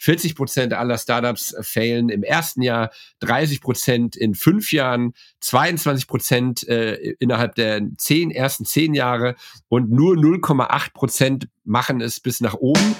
40 Prozent aller Startups failen im ersten Jahr, 30 Prozent in fünf Jahren, 22 Prozent äh, innerhalb der zehn, ersten zehn Jahre und nur 0,8 Prozent machen es bis nach oben.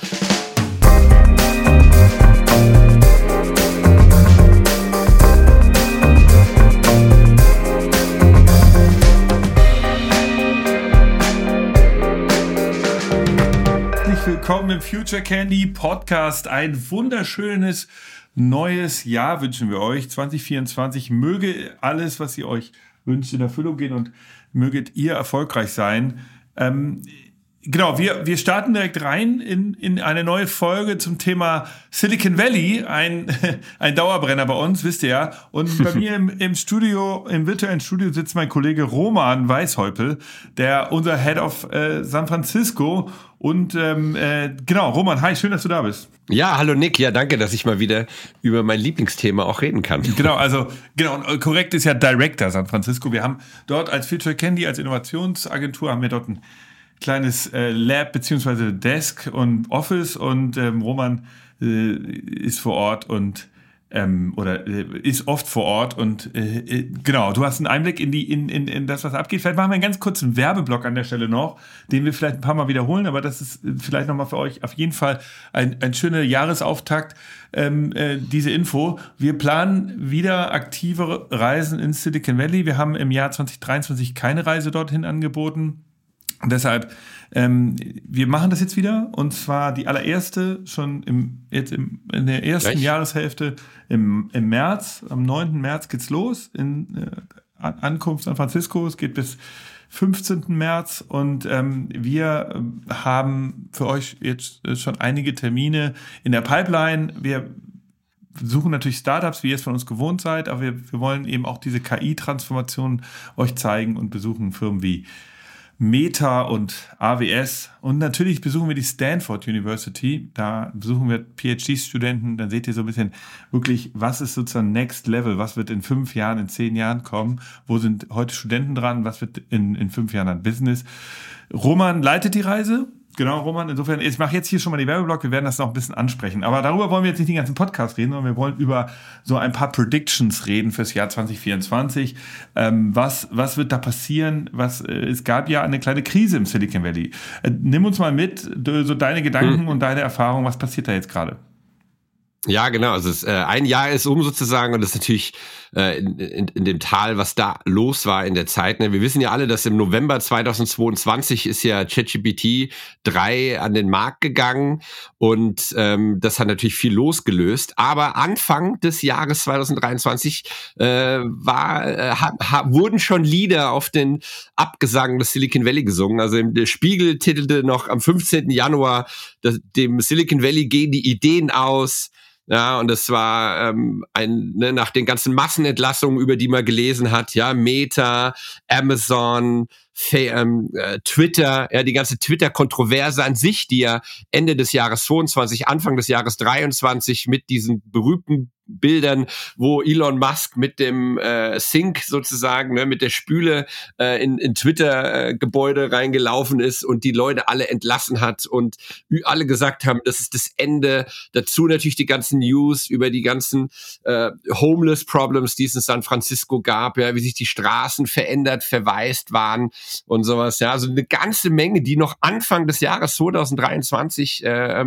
Willkommen im Future Candy Podcast. Ein wunderschönes neues Jahr wünschen wir euch. 2024 möge alles, was ihr euch wünscht, in Erfüllung gehen und möget ihr erfolgreich sein. Ähm, Genau, wir, wir starten direkt rein in, in eine neue Folge zum Thema Silicon Valley, ein, ein Dauerbrenner bei uns, wisst ihr ja. Und bei mir im, im Studio, im virtuellen Studio sitzt mein Kollege Roman Weishäupel, der unser Head of äh, San Francisco. Und ähm, äh, genau, Roman, hi, schön, dass du da bist. Ja, hallo Nick, ja, danke, dass ich mal wieder über mein Lieblingsthema auch reden kann. Genau, also genau, korrekt ist ja Director San Francisco. Wir haben dort als Future Candy, als Innovationsagentur, haben wir dort ein kleines äh, Lab beziehungsweise Desk und Office und ähm, Roman äh, ist vor Ort und ähm, oder äh, ist oft vor Ort und äh, äh, genau, du hast einen Einblick in die in, in, in das, was abgeht. Vielleicht machen wir einen ganz kurzen Werbeblock an der Stelle noch, den wir vielleicht ein paar Mal wiederholen, aber das ist vielleicht nochmal für euch auf jeden Fall ein, ein schöner Jahresauftakt, ähm, äh, diese Info. Wir planen wieder aktive Reisen in Silicon Valley. Wir haben im Jahr 2023 keine Reise dorthin angeboten deshalb, ähm, wir machen das jetzt wieder und zwar die allererste schon im, jetzt im, in der ersten Gleich? Jahreshälfte im, im März, am 9. März geht's los in äh, Ankunft San Francisco. Es geht bis 15. März und ähm, wir ähm, haben für euch jetzt äh, schon einige Termine in der Pipeline. Wir suchen natürlich Startups, wie ihr es von uns gewohnt seid, aber wir, wir wollen eben auch diese KI-Transformation euch zeigen und besuchen Firmen wie Meta und AWS. Und natürlich besuchen wir die Stanford University. Da besuchen wir PhD-Studenten. Dann seht ihr so ein bisschen wirklich, was ist sozusagen Next Level? Was wird in fünf Jahren, in zehn Jahren kommen? Wo sind heute Studenten dran? Was wird in, in fünf Jahren an Business? Roman leitet die Reise Genau, Roman. Insofern, ich mache jetzt hier schon mal die Werbeblock. Wir werden das noch ein bisschen ansprechen. Aber darüber wollen wir jetzt nicht den ganzen Podcast reden, sondern wir wollen über so ein paar Predictions reden fürs Jahr 2024. Ähm, was, was wird da passieren? Was, äh, es gab ja eine kleine Krise im Silicon Valley. Äh, nimm uns mal mit, so deine Gedanken hm. und deine Erfahrungen. Was passiert da jetzt gerade? Ja, genau. Also es, äh, ein Jahr ist um sozusagen und das ist natürlich äh, in, in, in dem Tal, was da los war in der Zeit. Ne? Wir wissen ja alle, dass im November 2022 ist ja ChatGPT 3 an den Markt gegangen und ähm, das hat natürlich viel losgelöst. Aber Anfang des Jahres 2023 äh, war, äh, ha, ha, wurden schon Lieder auf den Abgesang des Silicon Valley gesungen. Also der Spiegel titelte noch am 15. Januar, dass, dem Silicon Valley gehen die Ideen aus. Ja, und das war ähm, ein, ne, nach den ganzen Massenentlassungen, über die man gelesen hat, ja, Meta, Amazon, ähm, äh, Twitter, ja, die ganze Twitter-Kontroverse an sich, die ja Ende des Jahres 22, Anfang des Jahres 23 mit diesen berühmten Bildern, wo Elon Musk mit dem äh, Sync sozusagen, ne, mit der Spüle äh, in, in Twitter-Gebäude äh, reingelaufen ist und die Leute alle entlassen hat und alle gesagt haben, das ist das Ende. Dazu natürlich die ganzen News über die ganzen äh, Homeless Problems, die es in San Francisco gab, ja, wie sich die Straßen verändert, verwaist waren und sowas. Ja, also eine ganze Menge, die noch Anfang des Jahres 2023 äh,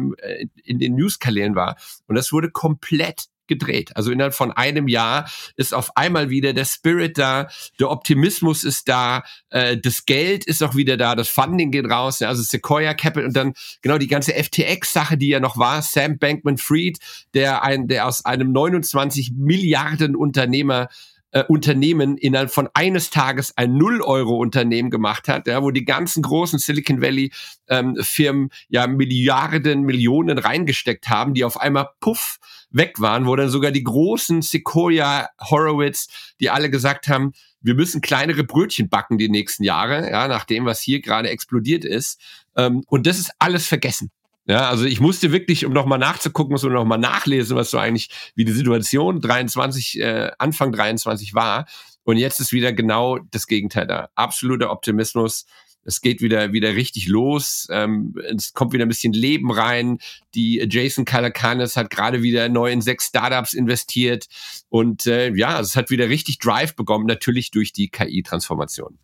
in den Newskalendern war. Und das wurde komplett gedreht. Also innerhalb von einem Jahr ist auf einmal wieder der Spirit da, der Optimismus ist da, äh, das Geld ist auch wieder da, das Funding geht raus, ja, also Sequoia Capital und dann genau die ganze FTX-Sache, die ja noch war, Sam Bankman-Fried, der ein, der aus einem 29 Milliarden Unternehmer äh, Unternehmen innerhalb von eines Tages ein Null-Euro-Unternehmen gemacht hat, ja, wo die ganzen großen Silicon Valley-Firmen ähm, ja Milliarden, Millionen reingesteckt haben, die auf einmal puff weg waren, wo dann sogar die großen Sequoia, Horowitz, die alle gesagt haben, wir müssen kleinere Brötchen backen die nächsten Jahre, ja, nach dem, was hier gerade explodiert ist. Ähm, und das ist alles vergessen. Ja, also ich musste wirklich, um nochmal nachzugucken, so nochmal nachlesen, was so eigentlich, wie die Situation 23, äh, Anfang 23 war. Und jetzt ist wieder genau das Gegenteil da. Absoluter Optimismus. es geht wieder, wieder richtig los. Ähm, es kommt wieder ein bisschen Leben rein. Die Jason Calacanis hat gerade wieder neu in sechs Startups investiert. Und äh, ja, es hat wieder richtig Drive bekommen, natürlich durch die KI-Transformation.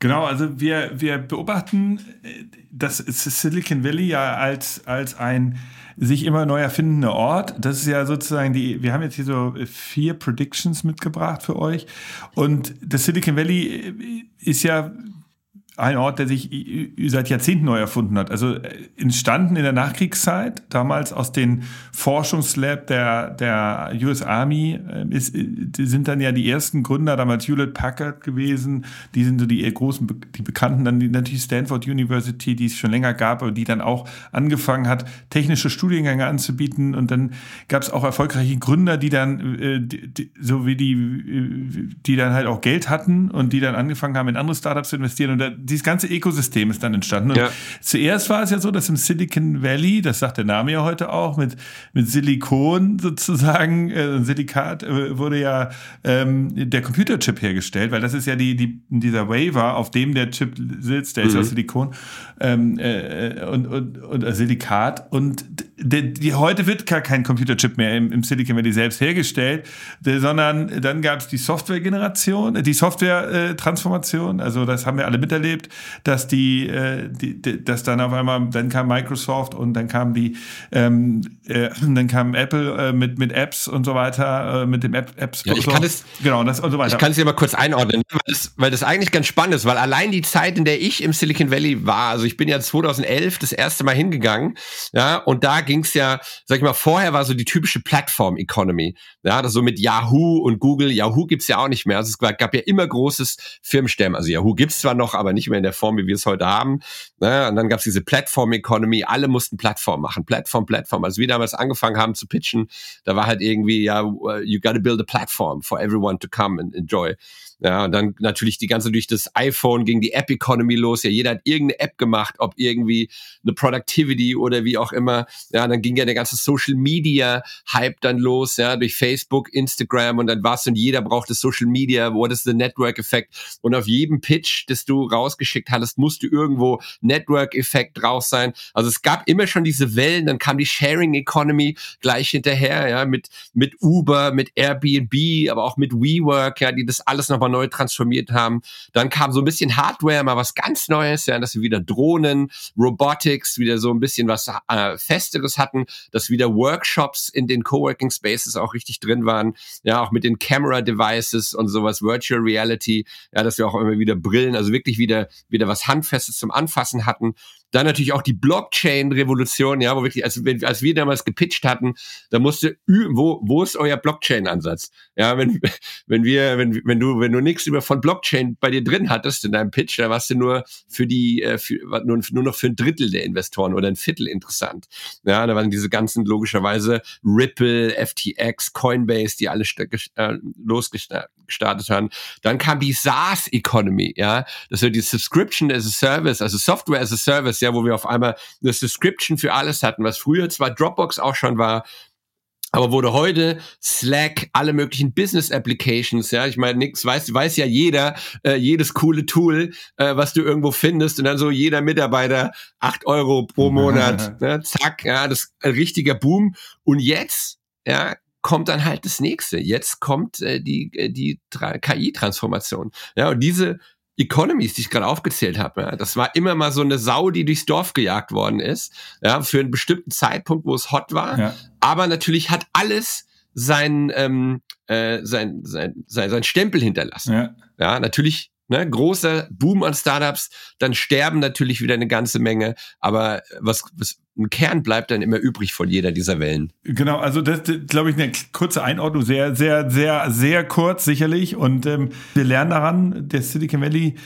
Genau, also wir, wir beobachten das Silicon Valley ja als, als ein sich immer neu erfindender Ort. Das ist ja sozusagen die, wir haben jetzt hier so vier Predictions mitgebracht für euch. Und das Silicon Valley ist ja ein Ort, der sich seit Jahrzehnten neu erfunden hat. Also äh, entstanden in der Nachkriegszeit, damals aus den Forschungslab der, der US Army, äh, ist, äh, sind dann ja die ersten Gründer, damals Hewlett Packard gewesen, die sind so die großen, die bekannten, dann die, natürlich Stanford University, die es schon länger gab, aber die dann auch angefangen hat, technische Studiengänge anzubieten. Und dann gab es auch erfolgreiche Gründer, die dann, so wie die, die dann halt auch Geld hatten und die dann angefangen haben, in andere Startups zu investieren. Und dieses ganze Ökosystem ist dann entstanden. Und ja. zuerst war es ja so, dass im Silicon Valley, das sagt der Name ja heute auch, mit, mit Silikon sozusagen, äh, Silikat, äh, wurde ja ähm, der Computerchip hergestellt, weil das ist ja die, die, dieser Waver, auf dem der Chip sitzt, der mhm. ist aus Silikon ähm, äh, und, und, und äh, Silikat. Und die, die, heute wird gar kein Computerchip mehr im, im Silicon Valley selbst hergestellt, de, sondern dann gab es die Software-Generation, die Software-Transformation, also das haben wir alle miterlebt erlebt, dass die, äh, die, die, dass dann auf einmal, dann kam Microsoft und dann kam die, ähm, äh, dann kam Apple äh, mit mit Apps und so weiter, äh, mit dem App Apps. Ja, ich kann es, genau, das und so weiter. Ich kann es dir mal kurz einordnen, weil das, weil das eigentlich ganz spannend ist, weil allein die Zeit, in der ich im Silicon Valley war, also ich bin ja 2011 das erste Mal hingegangen, ja, und da ging es ja, sag ich mal, vorher war so die typische Plattform-Economy, ja, das so mit Yahoo und Google. Yahoo gibt's ja auch nicht mehr. Also es gab ja immer großes Firmensterben. Also Yahoo gibt's zwar noch, aber nicht mehr in der Form, wie wir es heute haben. Ne? Und dann gab es diese Plattform-Economy, alle mussten Plattform machen, Plattform, Plattform. Also wir damals angefangen haben zu pitchen, da war halt irgendwie, ja, you gotta build a platform for everyone to come and enjoy. Ja, und dann natürlich die ganze durch das iPhone ging die App Economy los. Ja, jeder hat irgendeine App gemacht, ob irgendwie eine Productivity oder wie auch immer. Ja, dann ging ja der ganze Social Media Hype dann los, ja, durch Facebook, Instagram und dann war es und jeder brauchte Social Media. What is the Network Effekt? Und auf jedem Pitch, das du rausgeschickt hattest, musste irgendwo Network Effekt drauf sein. Also es gab immer schon diese Wellen. Dann kam die Sharing Economy gleich hinterher, ja, mit, mit Uber, mit Airbnb, aber auch mit WeWork, ja, die das alles nochmal neu transformiert haben. Dann kam so ein bisschen Hardware, mal was ganz Neues, ja, dass wir wieder Drohnen, Robotics, wieder so ein bisschen was äh, Festeres hatten, dass wieder Workshops in den Coworking Spaces auch richtig drin waren, ja, auch mit den Camera Devices und sowas, Virtual Reality, ja, dass wir auch immer wieder Brillen, also wirklich wieder, wieder was Handfestes zum Anfassen hatten. Dann natürlich auch die Blockchain-Revolution, ja, wo wirklich, als, als wir damals gepitcht hatten, da musste, wo, wo ist euer Blockchain-Ansatz? Ja, wenn, wenn wir, wenn, wenn du, wenn du nichts über von Blockchain bei dir drin hattest in deinem Pitch, da warst du nur für die, äh, für, nur, nur noch für ein Drittel der Investoren oder ein Viertel interessant. Ja, da waren diese ganzen logischerweise Ripple, FTX, Coinbase, die alle äh, losgestartet haben. Dann kam die SaaS Economy, ja, das war die Subscription as a Service, also Software as a Service, ja, wo wir auf einmal eine Subscription für alles hatten, was früher zwar Dropbox auch schon war, aber wurde heute Slack, alle möglichen Business Applications, ja, ich meine, nix weiß, weiß ja jeder, äh, jedes coole Tool, äh, was du irgendwo findest und dann so jeder Mitarbeiter acht Euro pro Monat, ne, zack, ja, das ist ein richtiger Boom. Und jetzt, ja, kommt dann halt das nächste. Jetzt kommt äh, die, äh, die KI-Transformation. Ja, und diese Economies, die ich gerade aufgezählt habe, ja, das war immer mal so eine Sau, die durchs Dorf gejagt worden ist, ja, für einen bestimmten Zeitpunkt, wo es hot war. Ja. Aber natürlich hat alles sein, ähm, äh, sein, sein, sein, sein Stempel hinterlassen. Ja, ja natürlich Ne, großer Boom an Startups, dann sterben natürlich wieder eine ganze Menge, aber was, was ein Kern bleibt dann immer übrig von jeder dieser Wellen. Genau, also das, glaube ich, eine kurze Einordnung, sehr, sehr, sehr, sehr kurz sicherlich. Und ähm, wir lernen daran, der Silicon Valley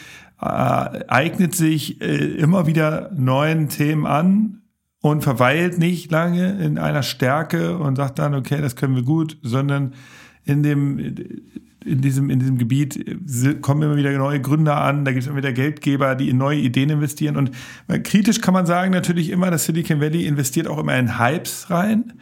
äh, eignet sich äh, immer wieder neuen Themen an und verweilt nicht lange in einer Stärke und sagt dann, okay, das können wir gut, sondern in dem in diesem, in diesem Gebiet äh, kommen immer wieder neue Gründer an, da gibt es immer wieder Geldgeber, die in neue Ideen investieren. Und kritisch kann man sagen natürlich immer, dass Silicon Valley investiert auch immer in Hypes rein.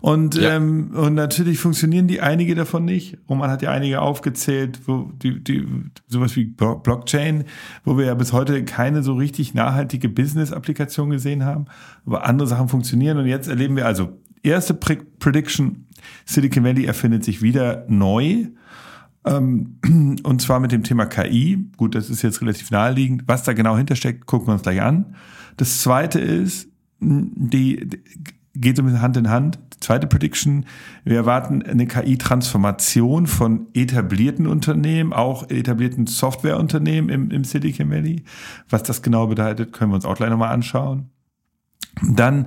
Und, ja. ähm, und natürlich funktionieren die einige davon nicht. Und man hat ja einige aufgezählt, wo die, die, sowas wie Blockchain, wo wir ja bis heute keine so richtig nachhaltige Business-Applikation gesehen haben. Aber andere Sachen funktionieren. Und jetzt erleben wir also erste Prediction, Silicon Valley erfindet sich wieder neu. Ähm, und zwar mit dem Thema KI. Gut, das ist jetzt relativ naheliegend. Was da genau hintersteckt, gucken wir uns gleich an. Das zweite ist, die, geht so ein bisschen Hand in Hand. Die zweite Prediction, wir erwarten eine KI-Transformation von etablierten Unternehmen, auch etablierten Softwareunternehmen im, im Silicon Valley. Was das genau bedeutet, können wir uns auch gleich nochmal anschauen. Dann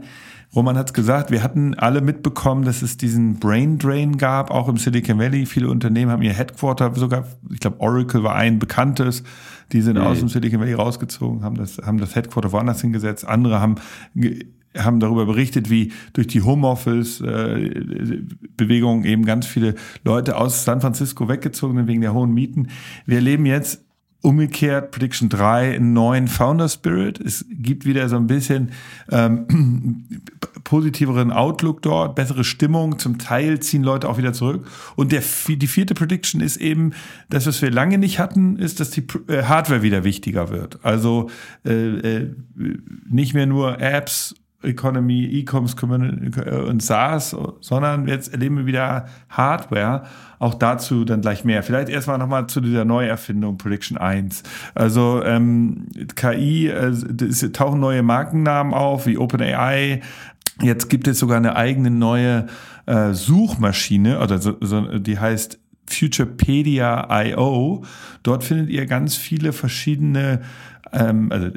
Roman hat es gesagt, wir hatten alle mitbekommen, dass es diesen Brain Drain gab, auch im Silicon Valley. Viele Unternehmen haben ihr Headquarter, sogar, ich glaube, Oracle war ein bekanntes, die sind mhm. aus dem Silicon Valley rausgezogen, haben das, haben das Headquarter woanders hingesetzt. Andere haben haben darüber berichtet, wie durch die Homeoffice-Bewegung eben ganz viele Leute aus San Francisco weggezogen sind wegen der hohen Mieten. Wir erleben jetzt umgekehrt Prediction 3 einen neuen Founder Spirit. Es gibt wieder so ein bisschen ähm, positiveren Outlook dort, bessere Stimmung. Zum Teil ziehen Leute auch wieder zurück. Und der, die vierte Prediction ist eben, das, was wir lange nicht hatten, ist, dass die äh, Hardware wieder wichtiger wird. Also äh, äh, nicht mehr nur Apps Economy, E-Commerce und SaaS, sondern jetzt erleben wir wieder Hardware. Auch dazu dann gleich mehr. Vielleicht erstmal nochmal zu dieser Neuerfindung Prediction 1. Also ähm, KI, äh, es tauchen neue Markennamen auf, wie OpenAI. Jetzt gibt es sogar eine eigene neue äh, Suchmaschine, oder so, so, die heißt Futurepedia.io. Dort findet ihr ganz viele verschiedene ähm, also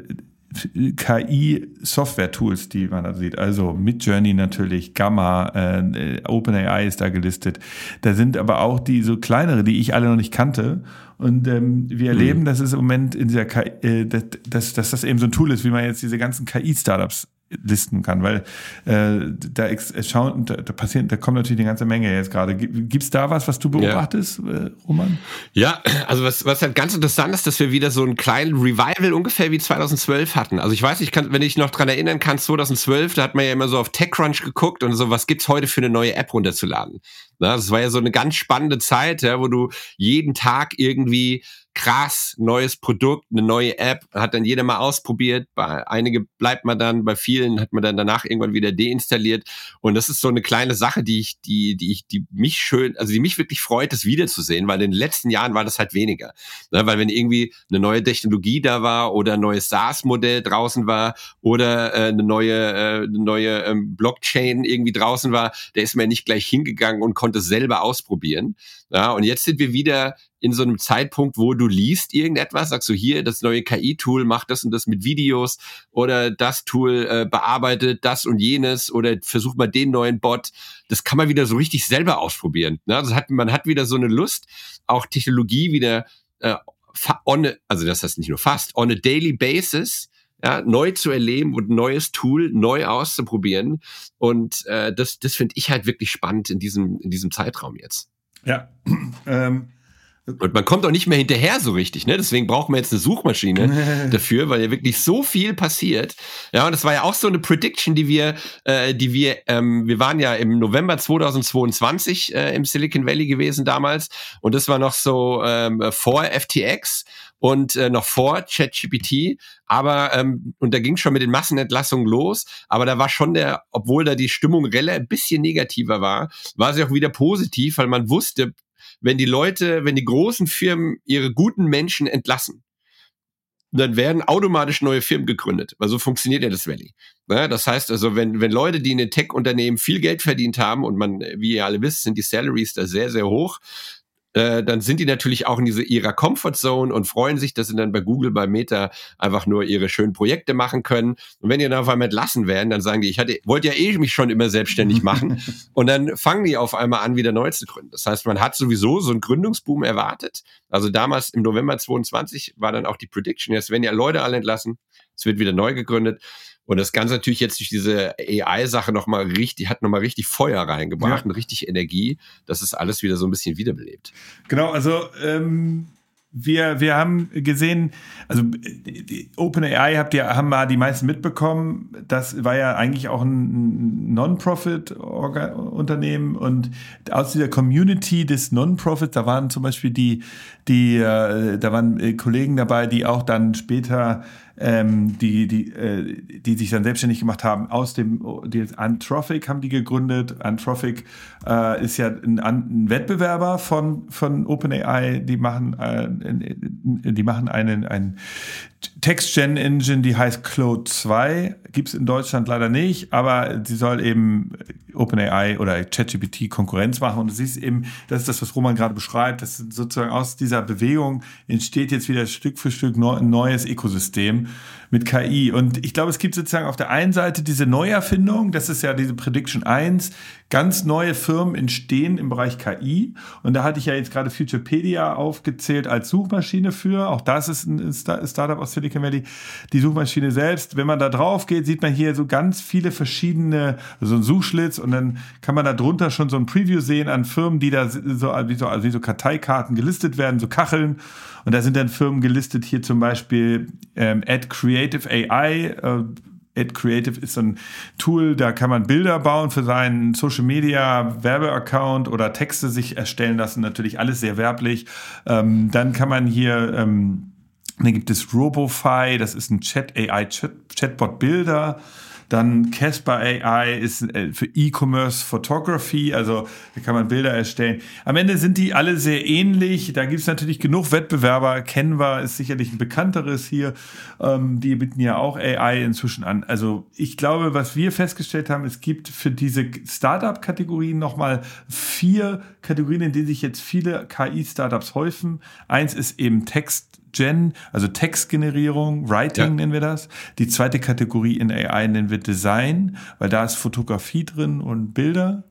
KI-Software-Tools, die man da sieht. Also Midjourney natürlich, Gamma, äh, OpenAI ist da gelistet. Da sind aber auch die so kleinere, die ich alle noch nicht kannte. Und ähm, wir erleben, mhm. dass es im Moment in dieser KI, äh, dass, dass, dass das eben so ein Tool ist, wie man jetzt diese ganzen KI-Startups listen kann, weil äh, da, schauen, da, da passiert, da kommt natürlich eine ganze Menge jetzt gerade. Gibt es da was, was du beobachtest, ja. äh, Roman? Ja, also was, was halt ganz interessant ist, dass wir wieder so einen kleinen Revival ungefähr wie 2012 hatten. Also ich weiß, ich kann, wenn ich noch dran erinnern kann, 2012, da hat man ja immer so auf TechCrunch geguckt und so, was gibt's heute für eine neue App runterzuladen? Na, das war ja so eine ganz spannende Zeit, ja, wo du jeden Tag irgendwie krass, neues Produkt, eine neue App, hat dann jeder mal ausprobiert. Bei einige bleibt man dann, bei vielen hat man dann danach irgendwann wieder deinstalliert. Und das ist so eine kleine Sache, die ich, die, die ich, die mich schön, also die mich wirklich freut, das wiederzusehen, weil in den letzten Jahren war das halt weniger. Ne, weil wenn irgendwie eine neue Technologie da war oder ein neues SaaS-Modell draußen war oder äh, eine neue, äh, eine neue ähm, Blockchain irgendwie draußen war, der ist mir nicht gleich hingegangen und konnte selber ausprobieren. Ja, und jetzt sind wir wieder in so einem Zeitpunkt, wo du liest irgendetwas, sagst du hier, das neue KI-Tool macht das und das mit Videos oder das Tool äh, bearbeitet das und jenes oder versucht mal den neuen Bot. Das kann man wieder so richtig selber ausprobieren. Ne? Also hat, man hat wieder so eine Lust, auch Technologie wieder äh, on, a, also das heißt nicht nur fast, on a daily basis ja, neu zu erleben und neues Tool neu auszuprobieren. Und äh, das, das finde ich halt wirklich spannend in diesem, in diesem Zeitraum jetzt. Ja, ähm, und man kommt auch nicht mehr hinterher so richtig, ne? Deswegen brauchen wir jetzt eine Suchmaschine dafür, weil ja wirklich so viel passiert. Ja, und das war ja auch so eine Prediction, die wir, äh, die wir, ähm, wir waren ja im November 2022 äh, im Silicon Valley gewesen damals und das war noch so ähm, vor FTX und äh, noch vor ChatGPT, aber ähm, und da ging schon mit den Massenentlassungen los, aber da war schon der, obwohl da die Stimmung relativ ein bisschen negativer war, war sie auch wieder positiv, weil man wusste, wenn die Leute, wenn die großen Firmen ihre guten Menschen entlassen, dann werden automatisch neue Firmen gegründet. Weil so funktioniert ja das Valley. Ja, das heißt also, wenn, wenn Leute, die in den Tech-Unternehmen viel Geld verdient haben und man, wie ihr alle wisst, sind die Salaries da sehr, sehr hoch, äh, dann sind die natürlich auch in diese, ihrer Comfortzone und freuen sich, dass sie dann bei Google, bei Meta einfach nur ihre schönen Projekte machen können. Und wenn die dann auf einmal entlassen werden, dann sagen die, ich hatte, wollte ja eh mich schon immer selbstständig machen. und dann fangen die auf einmal an, wieder neu zu gründen. Das heißt, man hat sowieso so einen Gründungsboom erwartet. Also damals im November 22 war dann auch die Prediction, jetzt werden ja Leute alle entlassen, es wird wieder neu gegründet. Und das Ganze natürlich jetzt durch diese AI-Sache nochmal richtig, hat nochmal richtig Feuer reingebracht ja. und richtig Energie, dass es alles wieder so ein bisschen wiederbelebt. Genau, also ähm, wir, wir haben gesehen, also OpenAI habt ihr, haben mal die meisten mitbekommen. Das war ja eigentlich auch ein Non-Profit-Unternehmen und aus dieser Community des Non-Profits, da waren zum Beispiel die, die, äh, da waren äh, Kollegen dabei, die auch dann später ähm, die, die, äh, die sich dann selbstständig gemacht haben aus dem, die Antrophic haben die gegründet. Antrophic äh, ist ja ein, ein, Wettbewerber von, von OpenAI. Die machen, äh, die machen einen, einen Text-Gen-Engine, die heißt Claude 2. Gibt es in Deutschland leider nicht, aber sie soll eben OpenAI oder ChatGPT Konkurrenz machen. Und du siehst eben, das ist das, was Roman gerade beschreibt, dass sozusagen aus dieser Bewegung entsteht jetzt wieder Stück für Stück ein neues Ökosystem mit KI. Und ich glaube, es gibt sozusagen auf der einen Seite diese Neuerfindung, das ist ja diese Prediction 1, ganz neue Firmen entstehen im Bereich KI. Und da hatte ich ja jetzt gerade Futurepedia aufgezählt als Suchmaschine für. Auch das ist ein Startup aus Silicon Valley. Die Suchmaschine selbst, wenn man da drauf geht, sieht man hier so ganz viele verschiedene, so ein Suchschlitz und dann kann man da drunter schon so ein Preview sehen an Firmen, die da so wie so, also wie so Karteikarten gelistet werden, so Kacheln. Und da sind dann Firmen gelistet, hier zum Beispiel ähm, Ad Creative AI. Äh, Ad Creative ist so ein Tool, da kann man Bilder bauen für seinen Social Media Werbeaccount oder Texte sich erstellen lassen. Natürlich alles sehr werblich. Ähm, dann kann man hier, ähm, dann gibt es RoboFi, das ist ein Chat AI Chat, Chatbot Bilder. Dann Casper AI ist äh, für E-Commerce Photography, also da kann man Bilder erstellen. Am Ende sind die alle sehr ähnlich. Da gibt es natürlich genug Wettbewerber. Canva ist sicherlich ein bekannteres hier. Ähm, die bieten ja auch AI inzwischen an. Also ich glaube, was wir festgestellt haben, es gibt für diese Startup-Kategorien nochmal vier Kategorien, in denen sich jetzt viele KI-Startups häufen. Eins ist eben Text Gen, also Textgenerierung, Writing ja. nennen wir das. Die zweite Kategorie in AI nennen wir Design, weil da ist Fotografie drin und Bilder.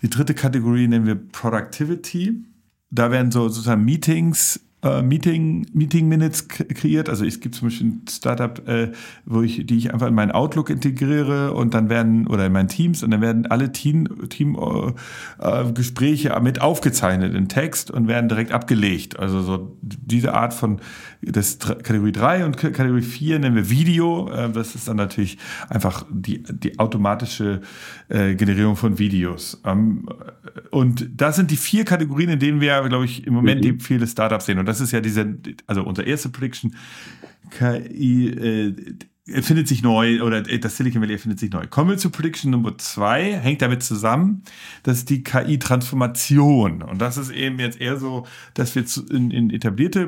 Die dritte Kategorie nennen wir Productivity. Da werden so sozusagen Meetings äh, Meeting, Meeting Minutes kreiert. Also es gibt zum Beispiel ein Startup, äh, wo ich, die ich einfach in meinen Outlook integriere und dann werden, oder in meinen Teams, und dann werden alle Team, Team äh, Gespräche mit aufgezeichnet in Text und werden direkt abgelegt. Also so diese Art von das Kategorie 3 und Kategorie 4 nennen wir Video. Äh, das ist dann natürlich einfach die, die automatische äh, Generierung von Videos. Ähm, und das sind die vier Kategorien, in denen wir, glaube ich, im Moment mhm. viele Startups sehen. Und das ist ja diese, also unsere erste Prediction, KI äh, erfindet sich neu oder das Silicon Valley erfindet sich neu. Kommen wir zu Prediction Nummer zwei, hängt damit zusammen, dass die KI-Transformation und das ist eben jetzt eher so, dass wir in, in etablierte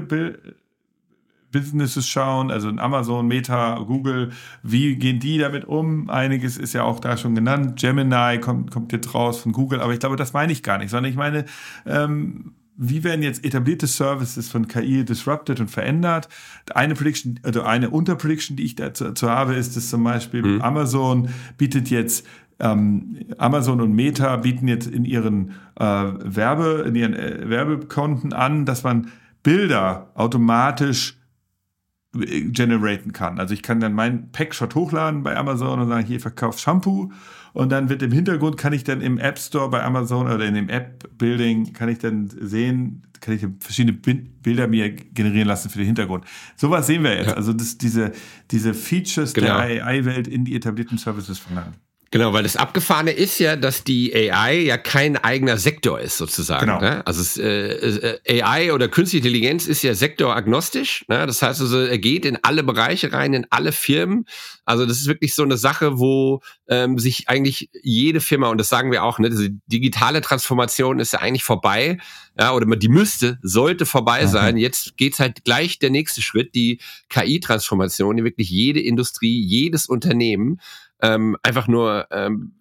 Businesses schauen, also in Amazon, Meta, Google, wie gehen die damit um? Einiges ist ja auch da schon genannt. Gemini kommt, kommt jetzt raus von Google, aber ich glaube, das meine ich gar nicht, sondern ich meine, ähm, wie werden jetzt etablierte Services von KI disrupted und verändert? Eine Prediction, also eine Unterprediction, die ich dazu, habe, ist, dass zum Beispiel mhm. Amazon bietet jetzt ähm, Amazon und Meta bieten jetzt in ihren äh, Werbe, in ihren äh, Werbekonten an, dass man Bilder automatisch generaten kann. Also ich kann dann meinen Packshot hochladen bei Amazon und sagen, hier verkauft Shampoo und dann wird im Hintergrund kann ich dann im App Store bei Amazon oder in dem App Building kann ich dann sehen, kann ich verschiedene Bilder mir generieren lassen für den Hintergrund. Sowas sehen wir jetzt. Ja. Also das, diese, diese Features genau. der AI-Welt in die etablierten Services verlangen. Genau, weil das Abgefahrene ist ja, dass die AI ja kein eigener Sektor ist, sozusagen. Genau. Ne? Also es, äh, äh AI oder künstliche Intelligenz ist ja sektoragnostisch. Ne? Das heißt also, er geht in alle Bereiche rein, in alle Firmen. Also das ist wirklich so eine Sache, wo ähm, sich eigentlich jede Firma, und das sagen wir auch, ne, diese digitale Transformation ist ja eigentlich vorbei. Ja, oder die müsste, sollte vorbei sein. Jetzt geht's halt gleich der nächste Schritt, die KI-Transformation, die wirklich jede Industrie, jedes Unternehmen ähm, einfach nur ähm,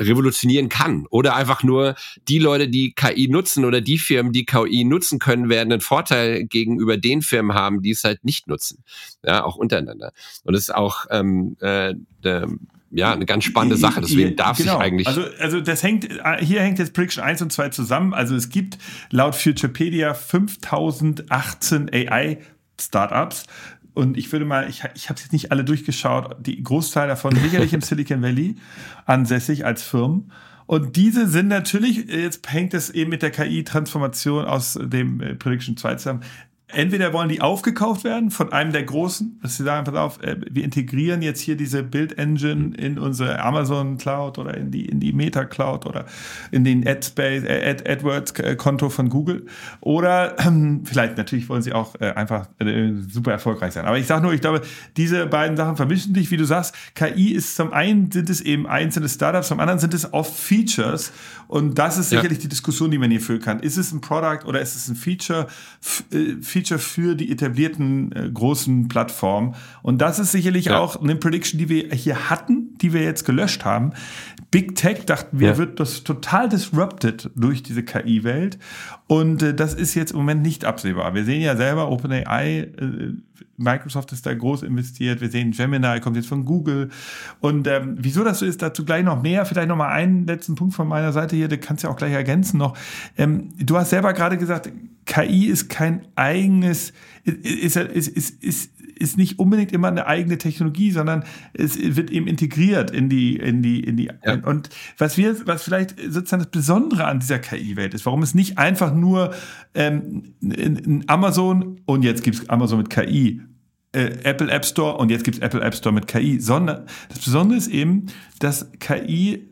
revolutionieren kann. Oder einfach nur die Leute, die KI nutzen oder die Firmen, die KI nutzen können, werden einen Vorteil gegenüber den Firmen haben, die es halt nicht nutzen. Ja, auch untereinander. Und das ist auch ähm, äh, der, ja, eine ganz spannende Sache. Deswegen darf genau. sich eigentlich. Also, also das hängt, hier hängt jetzt Prediction 1 und 2 zusammen. Also es gibt laut Futurepedia 5018 AI Startups und ich würde mal, ich, ich habe es jetzt nicht alle durchgeschaut, die Großteil davon sicherlich im Silicon Valley ansässig als Firmen. Und diese sind natürlich, jetzt hängt es eben mit der KI-Transformation aus dem äh, Prediction 2 zusammen, entweder wollen die aufgekauft werden von einem der Großen, dass sie sagen, pass auf, äh, wir integrieren jetzt hier diese Build-Engine in unsere Amazon Cloud oder in die, in die Meta Cloud oder in den AdSpace, äh, Ad, AdWords-Konto von Google. Oder vielleicht natürlich wollen sie auch äh, einfach äh, super erfolgreich sein. Aber ich sage nur, ich glaube, diese beiden Sachen vermischen dich, wie du sagst. KI ist zum einen sind es eben einzelne Startups, zum anderen sind es oft Features. Und das ist sicherlich ja. die Diskussion, die man hier führen kann. Ist es ein Product oder ist es ein Feature? Äh, Feature für die etablierten äh, großen Plattformen. Und das ist sicherlich ja. auch eine Prediction, die wir hier hatten, die wir jetzt gelöscht haben. Big Tech dachten wir, ja. wird das total disrupted durch diese KI-Welt. Und äh, das ist jetzt im Moment nicht absehbar. Wir sehen ja selber, OpenAI, äh, Microsoft ist da groß investiert. Wir sehen, Gemini kommt jetzt von Google. Und ähm, wieso das so ist, dazu gleich noch mehr. Vielleicht noch mal einen letzten Punkt von meiner Seite hier, du kannst ja auch gleich ergänzen noch. Ähm, du hast selber gerade gesagt, KI ist kein eigenes, ist, ist, ist, ist, ist nicht unbedingt immer eine eigene Technologie, sondern es wird eben integriert in die, in die, in die, ja. und was wir, was vielleicht sozusagen das Besondere an dieser KI-Welt ist, warum es nicht einfach nur ähm, in Amazon und jetzt gibt's Amazon mit KI äh, Apple App Store und jetzt gibt's Apple App Store mit KI, sondern das Besondere ist eben, dass KI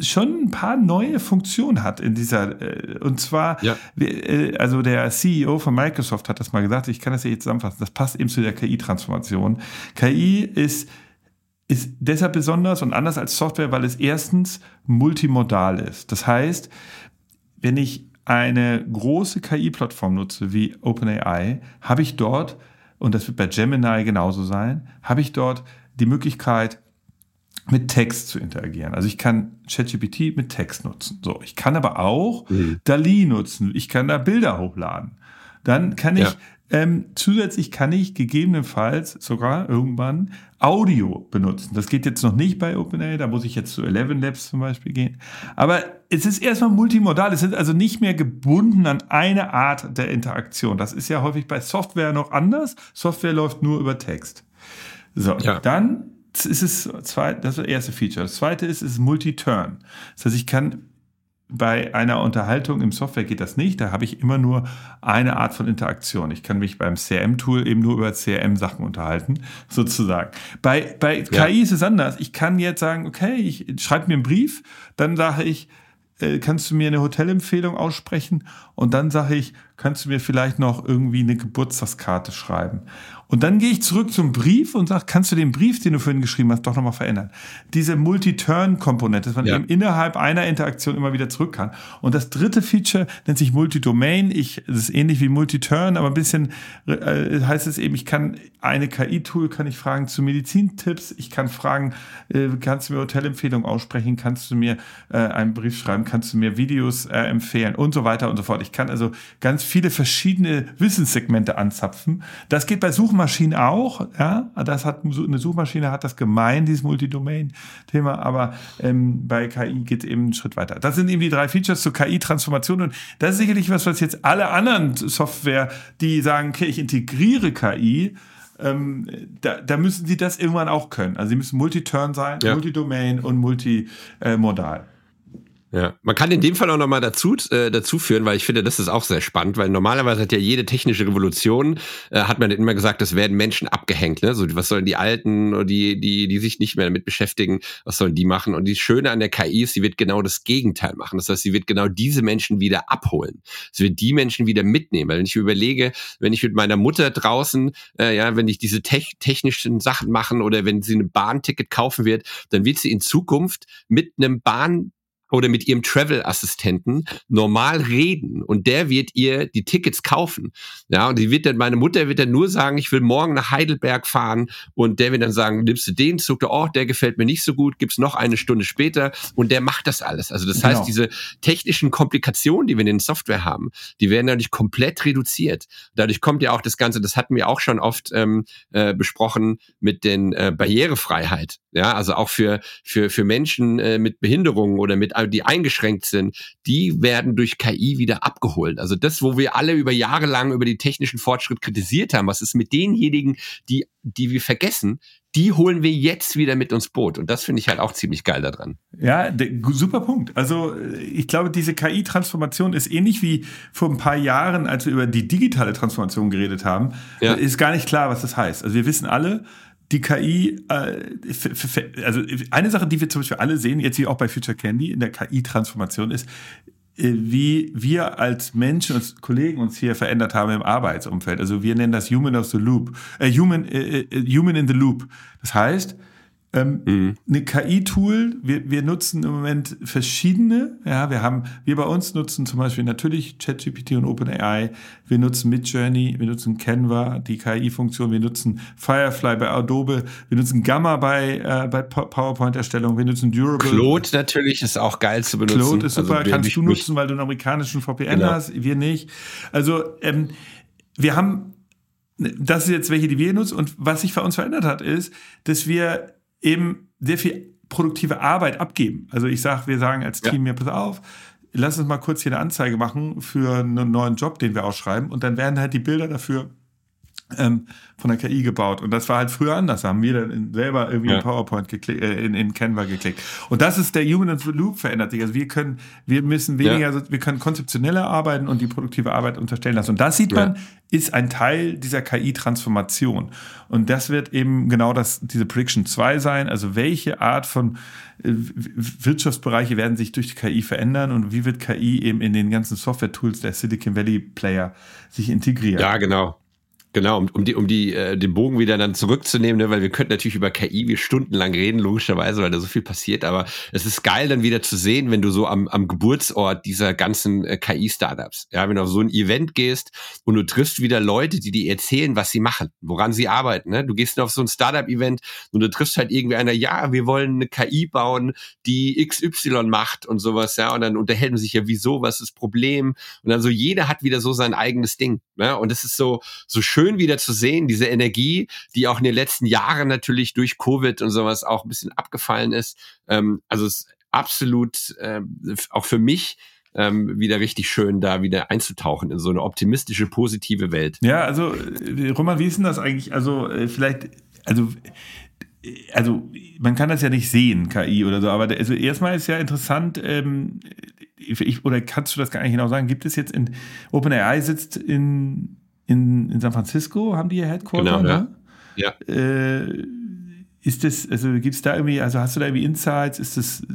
schon ein paar neue Funktionen hat in dieser, äh, und zwar, ja. Äh, also der CEO von Microsoft hat das mal gesagt, ich kann das hier jetzt zusammenfassen, das passt eben zu der KI-Transformation. KI ist, ist deshalb besonders und anders als Software, weil es erstens multimodal ist. Das heißt, wenn ich eine große KI-Plattform nutze wie OpenAI, habe ich dort, und das wird bei Gemini genauso sein, habe ich dort die Möglichkeit, mit Text zu interagieren. Also ich kann ChatGPT mit Text nutzen. So, ich kann aber auch mhm. DALI nutzen. Ich kann da Bilder hochladen. Dann kann ich ja. ähm, zusätzlich kann ich gegebenenfalls sogar irgendwann Audio benutzen. Das geht jetzt noch nicht bei OpenAI, da muss ich jetzt zu Eleven Labs zum Beispiel gehen. Aber es ist erstmal multimodal. Es ist also nicht mehr gebunden an eine Art der Interaktion. Das ist ja häufig bei Software noch anders. Software läuft nur über Text. So, ja. dann ist es das ist das erste Feature. Das zweite ist, ist Multi-Turn. Das heißt, ich kann bei einer Unterhaltung im Software geht das nicht. Da habe ich immer nur eine Art von Interaktion. Ich kann mich beim CRM-Tool eben nur über CRM-Sachen unterhalten, sozusagen. Bei, bei ja. KI ist es anders. Ich kann jetzt sagen, okay, ich schreibe mir einen Brief, dann sage ich, äh, kannst du mir eine Hotelempfehlung aussprechen? Und dann sage ich, kannst du mir vielleicht noch irgendwie eine Geburtstagskarte schreiben? Und dann gehe ich zurück zum Brief und sage, kannst du den Brief, den du vorhin geschrieben hast, doch nochmal verändern? Diese Multi-Turn-Komponente, dass man ja. eben innerhalb einer Interaktion immer wieder zurück kann. Und das dritte Feature nennt sich Multi-Domain. Ich, das ist ähnlich wie Multi-Turn, aber ein bisschen äh, heißt es eben, ich kann eine KI-Tool, kann ich fragen zu Medizintipps. Ich kann fragen, äh, kannst du mir Hotelempfehlungen aussprechen? Kannst du mir äh, einen Brief schreiben? Kannst du mir Videos äh, empfehlen? Und so weiter und so fort. Ich kann also ganz viele verschiedene Wissenssegmente anzapfen. Das geht bei Suchmaschinen Suchmaschinen auch, ja, das hat eine Suchmaschine hat das gemein, dieses Multidomain-Thema, aber ähm, bei KI geht es eben einen Schritt weiter. Das sind eben die drei Features zur KI-Transformation und das ist sicherlich was, was jetzt alle anderen Software, die sagen, okay, ich integriere KI, ähm, da, da müssen sie das irgendwann auch können. Also sie müssen Multi-Turn sein, ja. Multi-Domain und multimodal. Ja, man kann in dem Fall auch nochmal dazu, äh, dazu führen, weil ich finde, das ist auch sehr spannend, weil normalerweise hat ja jede technische Revolution, äh, hat man immer gesagt, das werden Menschen abgehängt, ne? So, was sollen die Alten, die, die, die sich nicht mehr damit beschäftigen, was sollen die machen? Und die Schöne an der KI ist, sie wird genau das Gegenteil machen. Das heißt, sie wird genau diese Menschen wieder abholen. Sie wird die Menschen wieder mitnehmen. Weil wenn ich überlege, wenn ich mit meiner Mutter draußen, äh, ja, wenn ich diese te technischen Sachen machen oder wenn sie ein Bahnticket kaufen wird, dann wird sie in Zukunft mit einem Bahn oder mit ihrem Travel-Assistenten normal reden und der wird ihr die Tickets kaufen. Ja, und die wird dann, meine Mutter wird dann nur sagen, ich will morgen nach Heidelberg fahren und der wird dann sagen, nimmst du den Zug, oh, der gefällt mir nicht so gut, gibt's noch eine Stunde später und der macht das alles. Also das genau. heißt, diese technischen Komplikationen, die wir in den Software haben, die werden dadurch komplett reduziert. Dadurch kommt ja auch das Ganze, das hatten wir auch schon oft ähm, äh, besprochen mit den äh, Barrierefreiheit. Ja, also auch für, für, für Menschen äh, mit Behinderungen oder mit die eingeschränkt sind, die werden durch KI wieder abgeholt. Also das, wo wir alle über Jahre lang über die technischen Fortschritt kritisiert haben, was ist mit denjenigen, die, die wir vergessen, die holen wir jetzt wieder mit ins Boot. Und das finde ich halt auch ziemlich geil daran. Ja, super Punkt. Also ich glaube, diese KI-Transformation ist ähnlich wie vor ein paar Jahren, als wir über die digitale Transformation geredet haben. Ja. Ist gar nicht klar, was das heißt. Also wir wissen alle, die KI, äh, also eine Sache, die wir zum Beispiel alle sehen, jetzt wie auch bei Future Candy in der KI-Transformation ist, äh, wie wir als Menschen und Kollegen uns hier verändert haben im Arbeitsumfeld. Also wir nennen das Human of the Loop, äh, Human, äh, äh Human in the Loop. Das heißt, ähm, mhm. Eine KI-Tool, wir, wir nutzen im Moment verschiedene. Ja, wir haben, wir bei uns nutzen zum Beispiel natürlich ChatGPT und OpenAI. Wir nutzen Midjourney, wir nutzen Canva, die KI-Funktion. Wir nutzen Firefly bei Adobe. Wir nutzen Gamma bei, äh, bei PowerPoint-Erstellung. Wir nutzen Durable. Claude natürlich ist auch geil zu benutzen. Claude ist super, also, kannst du nutzen, weil du einen amerikanischen VPN genau. hast. Wir nicht. Also, ähm, wir haben das ist jetzt welche, die wir nutzen. Und was sich bei uns verändert hat, ist, dass wir eben sehr viel produktive Arbeit abgeben. Also ich sage, wir sagen als Team ja. pass auf, lass uns mal kurz hier eine Anzeige machen für einen neuen Job, den wir ausschreiben. Und dann werden halt die Bilder dafür ähm, von der KI gebaut. Und das war halt früher anders. Da haben wir dann in, selber irgendwie ja. in PowerPoint geklickt, äh, in, in Canva geklickt. Und das ist der Human in the Loop verändert sich. Also wir können, wir müssen weniger, ja. wir können konzeptioneller arbeiten und die produktive Arbeit unterstellen lassen. Und das sieht man, ja. ist ein Teil dieser KI-Transformation. Und das wird eben genau das, diese Prediction 2 sein. Also welche Art von äh, Wirtschaftsbereiche werden sich durch die KI verändern und wie wird KI eben in den ganzen Software-Tools der Silicon Valley Player sich integrieren? Ja, genau. Genau, um, um, die, um die, äh, den Bogen wieder dann zurückzunehmen, ne, weil wir könnten natürlich über KI wie stundenlang reden, logischerweise, weil da so viel passiert, aber es ist geil dann wieder zu sehen, wenn du so am, am Geburtsort dieser ganzen äh, KI-Startups, ja, wenn du auf so ein Event gehst und du triffst wieder Leute, die dir erzählen, was sie machen, woran sie arbeiten, ne? Du gehst auf so ein Startup-Event und du triffst halt irgendwie einer, ja, wir wollen eine KI bauen, die XY macht und sowas, ja, und dann unterhält man sich ja, wieso, was ist das Problem? Und dann so, jeder hat wieder so sein eigenes Ding, ne? Und es ist so, so schön schön wieder zu sehen, diese Energie, die auch in den letzten Jahren natürlich durch Covid und sowas auch ein bisschen abgefallen ist. Ähm, also es ist absolut äh, auch für mich ähm, wieder richtig schön, da wieder einzutauchen in so eine optimistische, positive Welt. Ja, also äh, Roman, wie ist denn das eigentlich? Also äh, vielleicht, also äh, also man kann das ja nicht sehen, KI oder so, aber also erstmal ist ja interessant, ähm, ich, oder kannst du das gar nicht genau sagen, gibt es jetzt in OpenAI sitzt in in, in San Francisco, haben die ihr Headquarter, genau, ne? Ja. Äh, ist das, also gibt es da irgendwie, also hast du da irgendwie Insights? Ist das,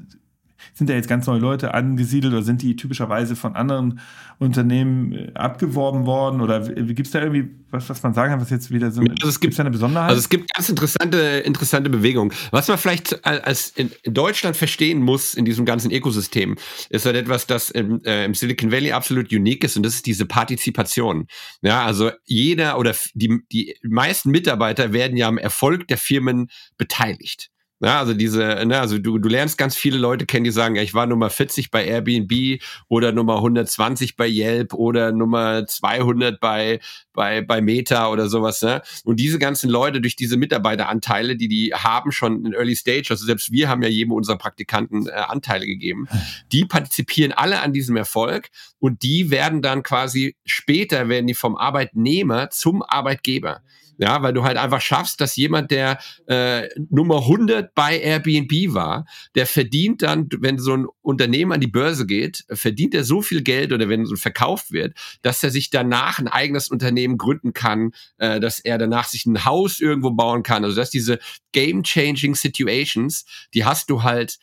sind da jetzt ganz neue Leute angesiedelt oder sind die typischerweise von anderen Unternehmen äh, abgeworben worden? Oder gibt es da irgendwie was, was man sagen kann, was jetzt wieder so also es gibt eine Besonderheit? Also es gibt ganz interessante, interessante Bewegungen. Was man vielleicht als in, Deutschland verstehen muss in diesem ganzen Ökosystem, ist halt etwas, das im, äh, im Silicon Valley absolut unique ist und das ist diese Partizipation. Ja, also jeder oder die, die meisten Mitarbeiter werden ja am Erfolg der Firmen beteiligt. Ja, also diese, ne, also du, du lernst ganz viele Leute kennen, die sagen, ja, ich war Nummer 40 bei Airbnb oder Nummer 120 bei Yelp oder Nummer 200 bei, bei, bei Meta oder sowas. Ne? Und diese ganzen Leute durch diese Mitarbeiteranteile, die die haben schon in Early Stage, also selbst wir haben ja jedem unserer Praktikanten äh, Anteile gegeben, die partizipieren alle an diesem Erfolg und die werden dann quasi später, werden die vom Arbeitnehmer zum Arbeitgeber. Ja, weil du halt einfach schaffst, dass jemand, der äh, Nummer 100 bei Airbnb war, der verdient dann, wenn so ein Unternehmen an die Börse geht, verdient er so viel Geld oder wenn so verkauft wird, dass er sich danach ein eigenes Unternehmen gründen kann, äh, dass er danach sich ein Haus irgendwo bauen kann. Also dass diese game-changing Situations, die hast du halt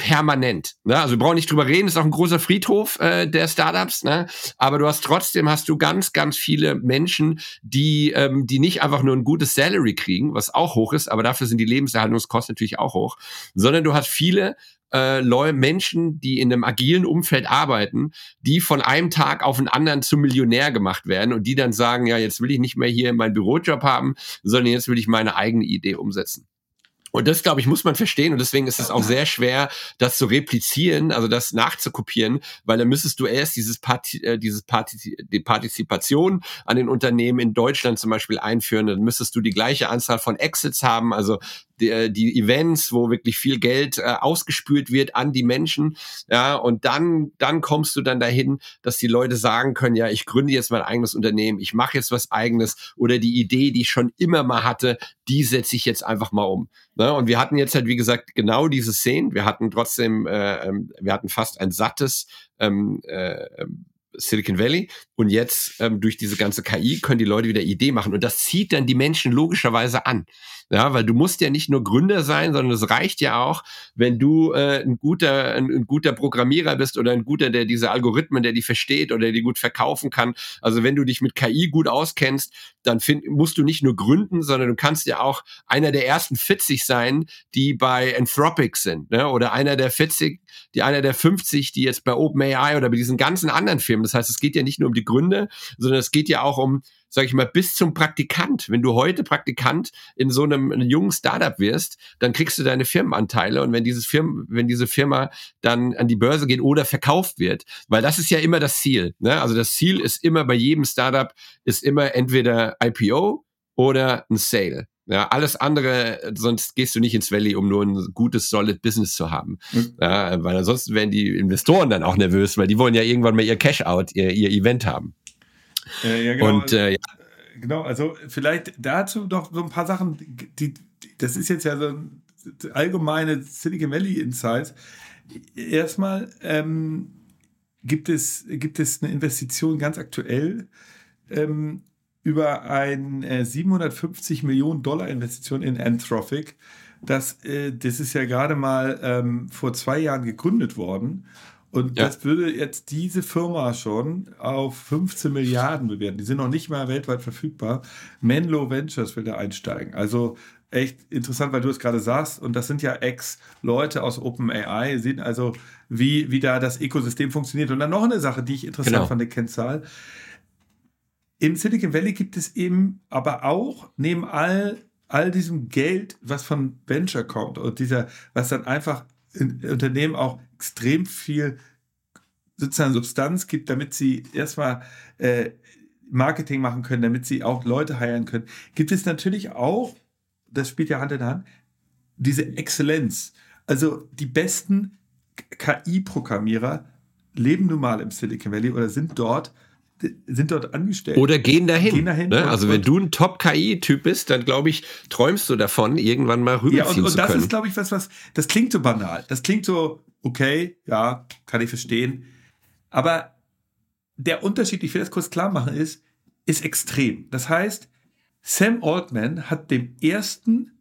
permanent. Ne? Also wir brauchen nicht drüber reden, ist auch ein großer Friedhof äh, der Startups, ne? aber du hast trotzdem hast du ganz, ganz viele Menschen, die, ähm, die nicht einfach nur ein gutes Salary kriegen, was auch hoch ist, aber dafür sind die Lebenserhaltungskosten natürlich auch hoch, sondern du hast viele äh, Leute, Menschen, die in einem agilen Umfeld arbeiten, die von einem Tag auf den anderen zum Millionär gemacht werden und die dann sagen, ja, jetzt will ich nicht mehr hier meinen Bürojob haben, sondern jetzt will ich meine eigene Idee umsetzen. Und das, glaube ich, muss man verstehen. Und deswegen ist es auch sehr schwer, das zu replizieren, also das nachzukopieren, weil dann müsstest du erst dieses, Parti äh, dieses Parti die Partizipation an den Unternehmen in Deutschland zum Beispiel einführen. Dann müsstest du die gleiche Anzahl von Exits haben. Also die, äh, die Events, wo wirklich viel Geld äh, ausgespült wird an die Menschen. Ja, und dann, dann kommst du dann dahin, dass die Leute sagen können, ja, ich gründe jetzt mein eigenes Unternehmen, ich mache jetzt was eigenes oder die Idee, die ich schon immer mal hatte, die setze ich jetzt einfach mal um. Ne? Und wir hatten jetzt halt, wie gesagt, genau diese Szenen. Wir hatten trotzdem, äh, ähm, wir hatten fast ein sattes ähm, äh, ähm, Silicon Valley. Und jetzt ähm, durch diese ganze KI können die Leute wieder Idee machen. Und das zieht dann die Menschen logischerweise an. Ja, weil du musst ja nicht nur Gründer sein, sondern es reicht ja auch, wenn du äh, ein guter, ein, ein, guter Programmierer bist oder ein guter, der diese Algorithmen, der die versteht oder die gut verkaufen kann. Also wenn du dich mit KI gut auskennst, dann find, musst du nicht nur gründen, sondern du kannst ja auch einer der ersten 40 sein, die bei Anthropic sind, ne? oder einer der 40, die einer der 50, die jetzt bei OpenAI oder bei diesen ganzen anderen Firmen. Das heißt, es geht ja nicht nur um die Gründe, sondern es geht ja auch um sag ich mal, bis zum Praktikant. Wenn du heute Praktikant in so einem, einem jungen Startup wirst, dann kriegst du deine Firmenanteile und wenn dieses Firma, wenn diese Firma dann an die Börse geht oder verkauft wird, weil das ist ja immer das Ziel. Ne? Also das Ziel ist immer bei jedem Startup ist immer entweder IPO oder ein Sale. Ja, alles andere, sonst gehst du nicht ins Valley, um nur ein gutes, solid Business zu haben. Mhm. Ja, weil ansonsten werden die Investoren dann auch nervös, weil die wollen ja irgendwann mal ihr Cash-out, ihr, ihr Event haben. Äh, ja, genau. Und, äh, ja. Genau, also vielleicht dazu noch so ein paar Sachen, die, die das ist jetzt ja so ein allgemeine Silicon Valley Insights. Erstmal ähm, gibt, es, gibt es eine Investition ganz aktuell ähm, über eine äh, 750 Millionen Dollar Investition in Anthropic. Das, äh, das ist ja gerade mal ähm, vor zwei Jahren gegründet worden. Und ja. das würde jetzt diese Firma schon auf 15 Milliarden bewerten. Die sind noch nicht mal weltweit verfügbar. Menlo Ventures will da einsteigen. Also echt interessant, weil du es gerade sagst. Und das sind ja Ex-Leute aus OpenAI, sehen also, wie, wie da das Ökosystem funktioniert. Und dann noch eine Sache, die ich interessant genau. fand, der Kennzahl. Im Silicon Valley gibt es eben aber auch neben all, all diesem Geld, was von Venture kommt und dieser, was dann einfach in Unternehmen auch extrem viel sozusagen Substanz gibt, damit sie erstmal äh, Marketing machen können, damit sie auch Leute heiren können, gibt es natürlich auch, das spielt ja Hand in Hand, diese Exzellenz. Also die besten KI-Programmierer leben nun mal im Silicon Valley oder sind dort sind dort angestellt. Oder gehen dahin. Gehen dahin ne? Also wenn du ein Top-KI-Typ bist, dann glaube ich, träumst du davon, irgendwann mal rüberziehen ja, und, und zu können. Und das ist, glaube ich, was, was, das klingt so banal. Das klingt so, okay, ja, kann ich verstehen. Aber der Unterschied, ich will das kurz klar machen, ist, ist extrem. Das heißt, Sam Altman hat dem ersten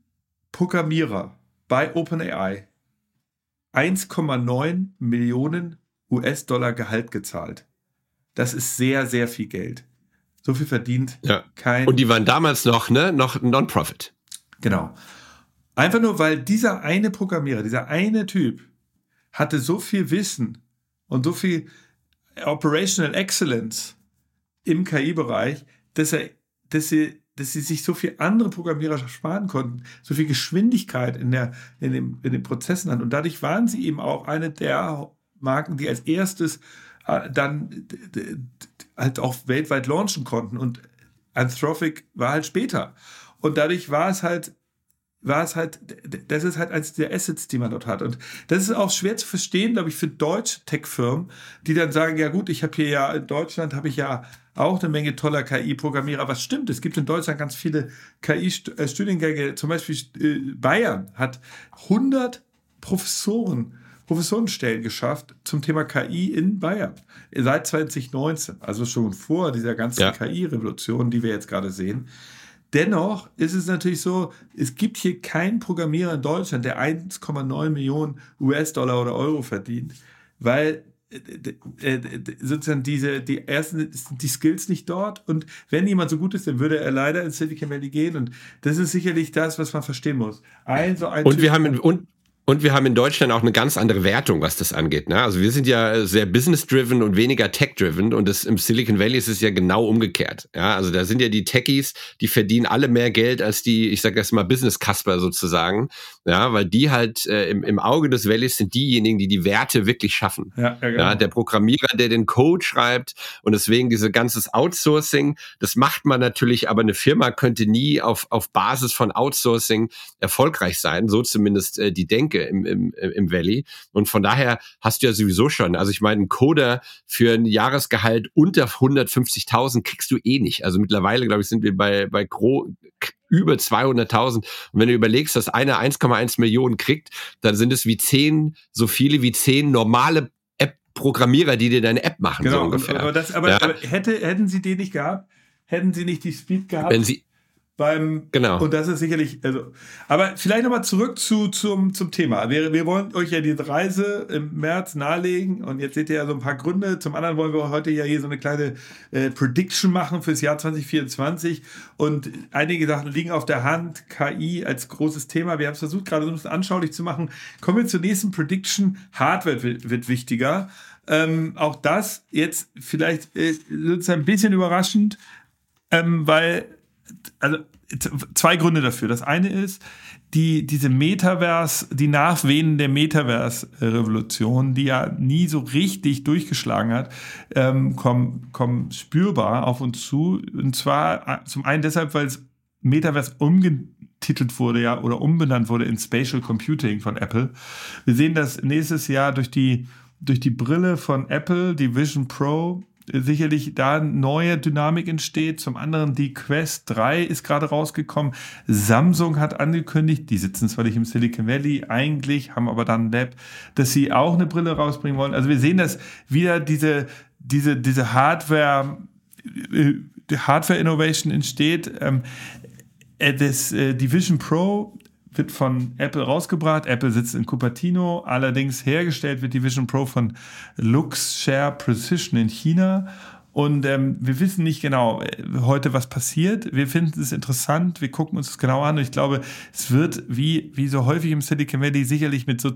Programmierer bei OpenAI 1,9 Millionen US-Dollar Gehalt gezahlt. Das ist sehr, sehr viel Geld. So viel verdient ja. kein. Und die waren damals noch, ne, noch Non-Profit. Genau. Einfach nur, weil dieser eine Programmierer, dieser eine Typ hatte so viel Wissen und so viel Operational Excellence im KI-Bereich, dass er, dass sie, dass sie sich so viel andere Programmierer sparen konnten, so viel Geschwindigkeit in der, in dem, in den Prozessen hatten. Und dadurch waren sie eben auch eine der Marken, die als erstes dann halt auch weltweit launchen konnten. Und Anthropic war halt später. Und dadurch war es halt, war es halt, das ist halt eines der Assets, die man dort hat. Und das ist auch schwer zu verstehen, glaube ich, für deutsche Tech-Firmen, die dann sagen, ja gut, ich habe hier ja, in Deutschland habe ich ja auch eine Menge toller KI-Programmierer. Was stimmt, es gibt in Deutschland ganz viele KI-Studiengänge. Zum Beispiel äh, Bayern hat 100 Professoren Professorenstellen geschafft zum Thema KI in Bayern. Seit 2019, also schon vor dieser ganzen ja. KI-Revolution, die wir jetzt gerade sehen. Dennoch ist es natürlich so, es gibt hier keinen Programmierer in Deutschland, der 1,9 Millionen US-Dollar oder Euro verdient, weil äh, äh, sozusagen diese, die ersten, die Skills nicht dort. Und wenn jemand so gut ist, dann würde er leider ins Silicon Valley gehen. Und das ist sicherlich das, was man verstehen muss. Also ein und wir haben, und, Und wir haben in Deutschland auch eine ganz andere Wertung, was das angeht. Ne? Also wir sind ja sehr business-driven und weniger tech-driven und das, im Silicon Valley ist es ja genau umgekehrt. Ja? Also da sind ja die Techies, die verdienen alle mehr Geld als die, ich sage jetzt mal, Business-Casper sozusagen. Ja, weil die halt äh, im, im Auge des Valleys sind diejenigen, die die Werte wirklich schaffen. Ja, ja, genau. ja, der Programmierer, der den Code schreibt und deswegen diese ganzes Outsourcing, das macht man natürlich, aber eine Firma könnte nie auf, auf Basis von Outsourcing erfolgreich sein, so zumindest äh, die Denke im, im, im Valley. Und von daher hast du ja sowieso schon, also ich meine, ein Coder für ein Jahresgehalt unter 150.000 kriegst du eh nicht. Also mittlerweile, glaube ich, sind wir bei, bei gro über 200.000. Und wenn du überlegst, dass einer 1,1 Millionen kriegt, dann sind es wie zehn, so viele wie zehn normale App-Programmierer, die dir deine App machen, genau, so ungefähr. Aber, das, aber, ja. aber hätte, hätten sie den nicht gehabt, hätten sie nicht die Speed gehabt. Wenn sie, beim genau. und das ist sicherlich also aber vielleicht nochmal zurück zu zum zum Thema. Wir, wir wollen euch ja die Reise im März nahelegen und jetzt seht ihr ja so ein paar Gründe. Zum anderen wollen wir heute ja hier so eine kleine äh, Prediction machen fürs Jahr 2024 und einige Sachen liegen auf der Hand. KI als großes Thema. Wir haben es versucht gerade so ein bisschen anschaulich zu machen. Kommen wir zur nächsten Prediction. Hardware wird, wird wichtiger. Ähm, auch das jetzt vielleicht äh, wird ein bisschen überraschend ähm, weil also zwei Gründe dafür. Das eine ist, die, diese Metaverse, die Nachwehen der Metaverse-Revolution, die ja nie so richtig durchgeschlagen hat, ähm, kommen, kommen spürbar auf uns zu. Und zwar äh, zum einen deshalb, weil es Metaverse umgetitelt wurde, ja, oder umbenannt wurde in Spatial Computing von Apple. Wir sehen das nächstes Jahr durch die, durch die Brille von Apple, die Vision Pro, sicherlich da neue Dynamik entsteht. Zum anderen die Quest 3 ist gerade rausgekommen. Samsung hat angekündigt, die sitzen zwar nicht im Silicon Valley eigentlich, haben aber dann ein Lab, dass sie auch eine Brille rausbringen wollen. Also wir sehen, dass wieder diese, diese, diese Hardware, äh, Hardware Innovation entsteht. Ähm, äh, das, äh, die Vision Pro wird von Apple rausgebracht. Apple sitzt in Cupertino. Allerdings hergestellt wird die Vision Pro von Luxshare Precision in China. Und ähm, wir wissen nicht genau äh, heute, was passiert. Wir finden es interessant. Wir gucken uns das genau an. Und ich glaube, es wird wie, wie so häufig im Silicon Valley sicherlich mit so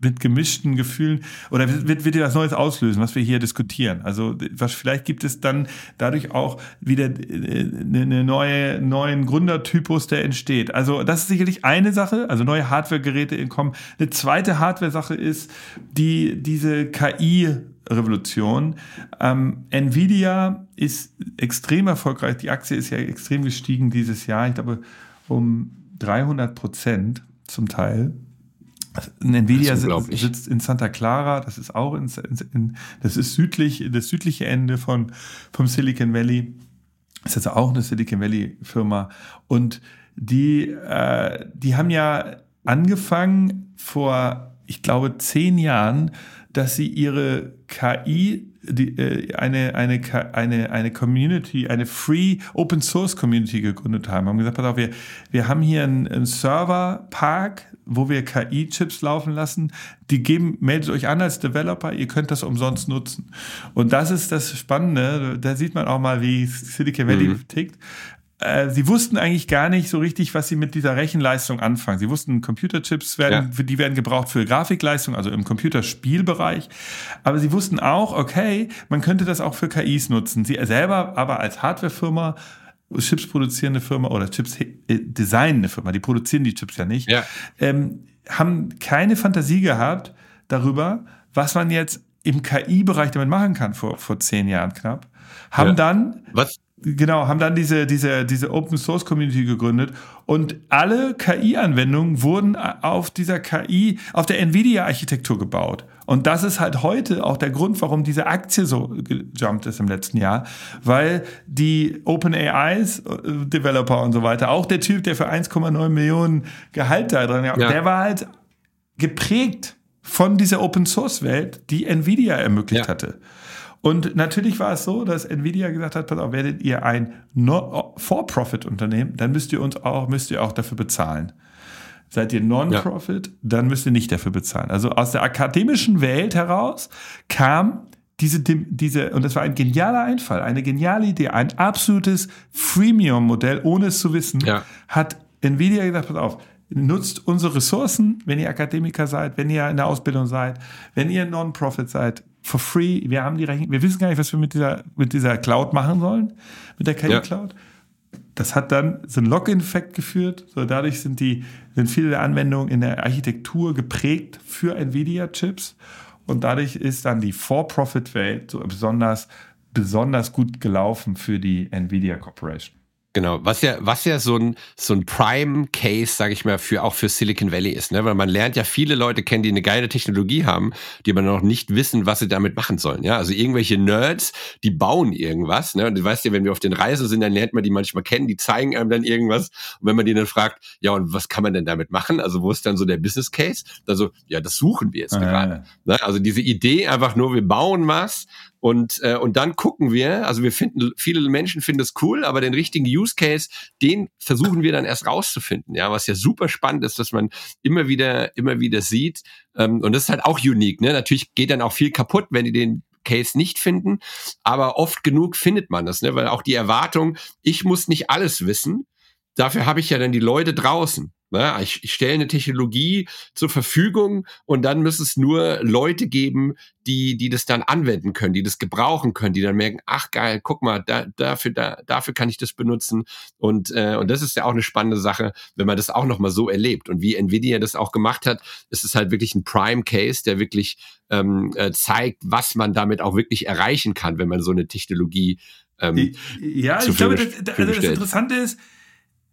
mit gemischten Gefühlen oder wird, wird was Neues auslösen, was wir hier diskutieren. Also was, vielleicht gibt es dann dadurch auch wieder äh, neue neuen Gründertypus, der entsteht. Also das ist sicherlich eine Sache, also neue Hardware-Geräte kommen. Eine zweite Hardware-Sache ist die diese KI Revolution. Ähm, Nvidia ist extrem erfolgreich. Die Aktie ist ja extrem gestiegen dieses Jahr. Ich glaube um 300 Prozent zum Teil. Nvidia sitzt, sitzt in Santa Clara, das ist auch in, in, das ist südlich, das südliche Ende von, vom Silicon Valley. Das ist jetzt auch eine Silicon Valley Firma. Und die, äh, die haben ja angefangen vor, ich glaube, zehn Jahren, dass sie ihre KI, die, äh, eine, eine, eine, eine Community, eine Free Open Source Community gegründet haben. Haben gesagt, pass auf, wir, wir haben hier einen, einen Serverpark, wo wir KI-Chips laufen lassen. Die geben, meldet euch an als Developer, ihr könnt das umsonst nutzen. Und das ist das Spannende. Da sieht man auch mal, wie Silicon Valley mhm. tickt. Äh, sie wussten eigentlich gar nicht so richtig, was sie mit dieser Rechenleistung anfangen. Sie wussten, Computerchips werden, ja. die werden gebraucht für Grafikleistung, also im Computerspielbereich. Aber sie wussten auch, okay, man könnte das auch für KIs nutzen. Sie selber aber als Hardwarefirma Chips produzierende Firma oder Chips äh, designende Firma, die produzieren die Chips ja nicht, ja. Ähm, haben keine Fantasie gehabt darüber, was man jetzt im KI-Bereich damit machen kann vor, vor zehn Jahren knapp. Haben ja. dann was? Genau, haben dann diese, diese, diese Open Source Community gegründet und alle KI-Anwendungen wurden auf dieser KI, auf der Nvidia-Architektur gebaut. Und das ist halt heute auch der Grund, warum diese Aktie so gejumpt ist im letzten Jahr, weil die OpenAIs, äh, Developer und so weiter, auch der Typ, der für 1,9 Millionen Gehalt da hat, ja. der war halt geprägt von dieser Open Source Welt, die Nvidia ermöglicht ja. hatte. Und natürlich war es so, dass Nvidia gesagt hat, pass auf, werdet ihr ein For-Profit-Unternehmen, dann müsst ihr uns auch, müsst ihr auch dafür bezahlen. Seid ihr Non-Profit, ja. dann müsst ihr nicht dafür bezahlen. Also aus der akademischen Welt heraus kam diese, diese, und das war ein genialer Einfall, eine geniale Idee, ein absolutes Freemium-Modell, ohne es zu wissen, ja. hat Nvidia gesagt, pass auf, nutzt unsere Ressourcen, wenn ihr Akademiker seid, wenn ihr in der Ausbildung seid, wenn ihr Non-Profit seid, for free. Wir haben die Rechnung, wir wissen gar nicht, was wir mit dieser, mit dieser Cloud machen sollen, mit der KI-Cloud. Ja. Das hat dann so einen Login-Effekt geführt. So dadurch sind die, sind viele der Anwendungen in der Architektur geprägt für Nvidia-Chips. Und dadurch ist dann die For-Profit-Welt so besonders, besonders gut gelaufen für die Nvidia Corporation. Genau, was ja, was ja so ein, so ein Prime-Case, sage ich mal, für auch für Silicon Valley ist, ne? Weil man lernt ja viele Leute kennen, die eine geile Technologie haben, die aber noch nicht wissen, was sie damit machen sollen. Ja, also irgendwelche Nerds, die bauen irgendwas, ne? Und du weißt ja, wenn wir auf den Reisen sind, dann lernt man die manchmal kennen, die zeigen einem dann irgendwas. Und wenn man die dann fragt, ja, und was kann man denn damit machen? Also, wo ist dann so der Business Case? Also, ja, das suchen wir jetzt ah, gerade. Ja. Ne? Also diese Idee einfach nur, wir bauen was und, äh, und dann gucken wir, also wir finden, viele Menschen finden es cool, aber den richtigen Use Case, den versuchen wir dann erst rauszufinden. Ja, was ja super spannend ist, dass man immer wieder, immer wieder sieht. Ähm, und das ist halt auch unique. Ne? Natürlich geht dann auch viel kaputt, wenn die den Case nicht finden, aber oft genug findet man das, ne? weil auch die Erwartung, ich muss nicht alles wissen, dafür habe ich ja dann die Leute draußen. Na, ich, ich stelle eine Technologie zur Verfügung und dann müssen es nur Leute geben, die, die das dann anwenden können, die das gebrauchen können, die dann merken, ach geil, guck mal, da, dafür, da, dafür kann ich das benutzen. Und, äh, und das ist ja auch eine spannende Sache, wenn man das auch nochmal so erlebt. Und wie Nvidia das auch gemacht hat, ist es halt wirklich ein Prime-Case, der wirklich ähm, äh, zeigt, was man damit auch wirklich erreichen kann, wenn man so eine Technologie ähm, ja, ich glaube, das, also das Interessante ist,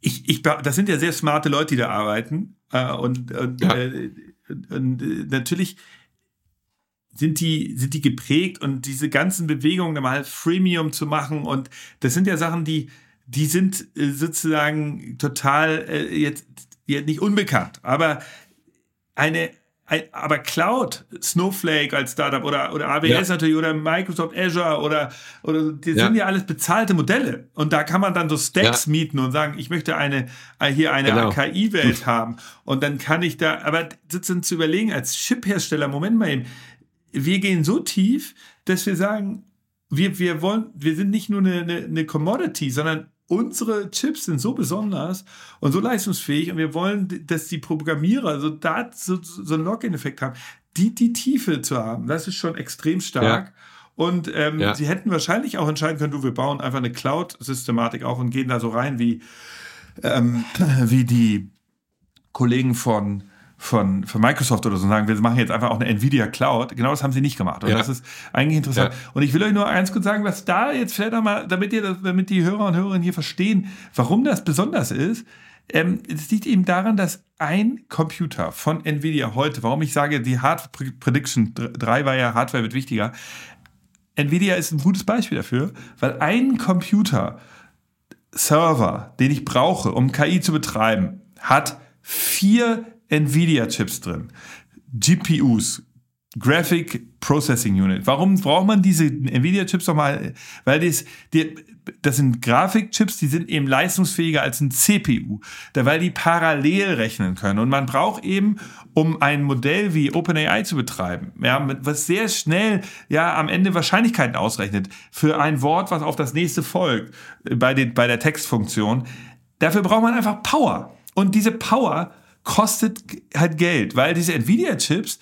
ich, ich, das sind ja sehr smarte Leute, die da arbeiten. Äh, und, und, ja. äh, und äh, natürlich sind die, sind die geprägt und diese ganzen Bewegungen mal Freemium zu machen und das sind ja Sachen, die, die sind äh, sozusagen total äh, jetzt, jetzt nicht unbekannt, aber eine, aber Cloud, Snowflake als Startup oder, oder AWS ja. natürlich oder Microsoft Azure oder, oder die ja. sind ja alles bezahlte Modelle. Und da kann man dann so Stacks ja. mieten und sagen, ich möchte eine, äh, hier eine genau. AKI-Welt haben. Und dann kann ich da, aber sitzen zu überlegen als Chip-Hersteller, Moment mal eben, wir gehen so tief, dass wir sagen, wir, wir wollen, wir sind nicht nur eine, eine, eine Commodity, sondern unsere Chips sind so besonders und so leistungsfähig und wir wollen, dass die Programmierer so, da, so, so einen Login-Effekt haben, die, die Tiefe zu haben. Das ist schon extrem stark. Ja. Und ähm, ja. sie hätten wahrscheinlich auch entscheiden können, du, wir bauen einfach eine Cloud-Systematik auf und gehen da so rein wie, ähm, wie die Kollegen von von, von Microsoft oder so sagen, wir machen jetzt einfach auch eine Nvidia Cloud. Genau das haben sie nicht gemacht. Und ja. das ist eigentlich interessant. Ja. Und ich will euch nur eins kurz sagen, was da jetzt vielleicht einmal, damit ihr, damit die Hörer und Hörerinnen hier verstehen, warum das besonders ist. Ähm, es liegt eben daran, dass ein Computer von Nvidia heute, warum ich sage, die Hard Prediction 3 war ja Hardware wird wichtiger. Nvidia ist ein gutes Beispiel dafür, weil ein Computer Server, den ich brauche, um KI zu betreiben, hat vier NVIDIA-Chips drin, GPUs, Graphic Processing Unit. Warum braucht man diese Nvidia-Chips nochmal? Weil das, die, das sind Grafikchips, die sind eben leistungsfähiger als ein CPU, weil die parallel rechnen können. Und man braucht eben, um ein Modell wie OpenAI zu betreiben, ja, was sehr schnell ja am Ende Wahrscheinlichkeiten ausrechnet für ein Wort, was auf das nächste folgt bei, den, bei der Textfunktion. Dafür braucht man einfach Power. Und diese Power kostet halt Geld, weil diese Nvidia-Chips,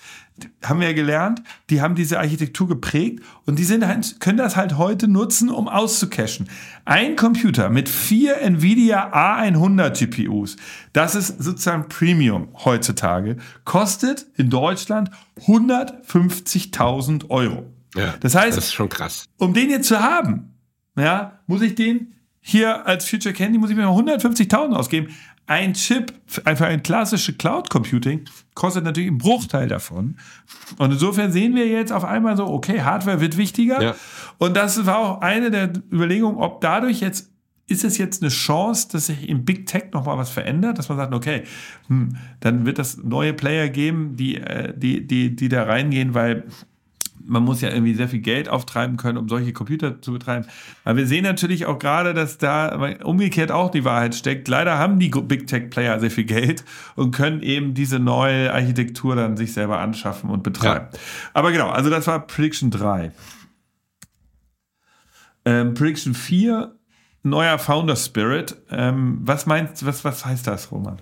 haben wir ja gelernt, die haben diese Architektur geprägt und die sind halt, können das halt heute nutzen, um auszucachen. Ein Computer mit vier Nvidia A100 GPUs, das ist sozusagen Premium heutzutage, kostet in Deutschland 150.000 Euro. Ja, das heißt, das ist schon krass. Um den jetzt zu haben, ja, muss ich den hier als Future Candy muss ich mir 150.000 ausgeben. Ein Chip einfach ein klassisches Cloud Computing kostet natürlich einen Bruchteil davon. Und insofern sehen wir jetzt auf einmal so, okay, Hardware wird wichtiger. Ja. Und das war auch eine der Überlegungen, ob dadurch jetzt ist es jetzt eine Chance, dass sich im Big Tech nochmal was verändert, dass man sagt, okay, hm, dann wird es neue Player geben, die, äh, die, die, die da reingehen, weil man muss ja irgendwie sehr viel Geld auftreiben können, um solche Computer zu betreiben. Aber wir sehen natürlich auch gerade, dass da umgekehrt auch die Wahrheit steckt. Leider haben die Big Tech Player sehr viel Geld und können eben diese neue Architektur dann sich selber anschaffen und betreiben. Ja. Aber genau, also das war Prediction 3. Ähm, Prediction 4, neuer Founder Spirit. Ähm, was meinst was, was heißt das, Roman?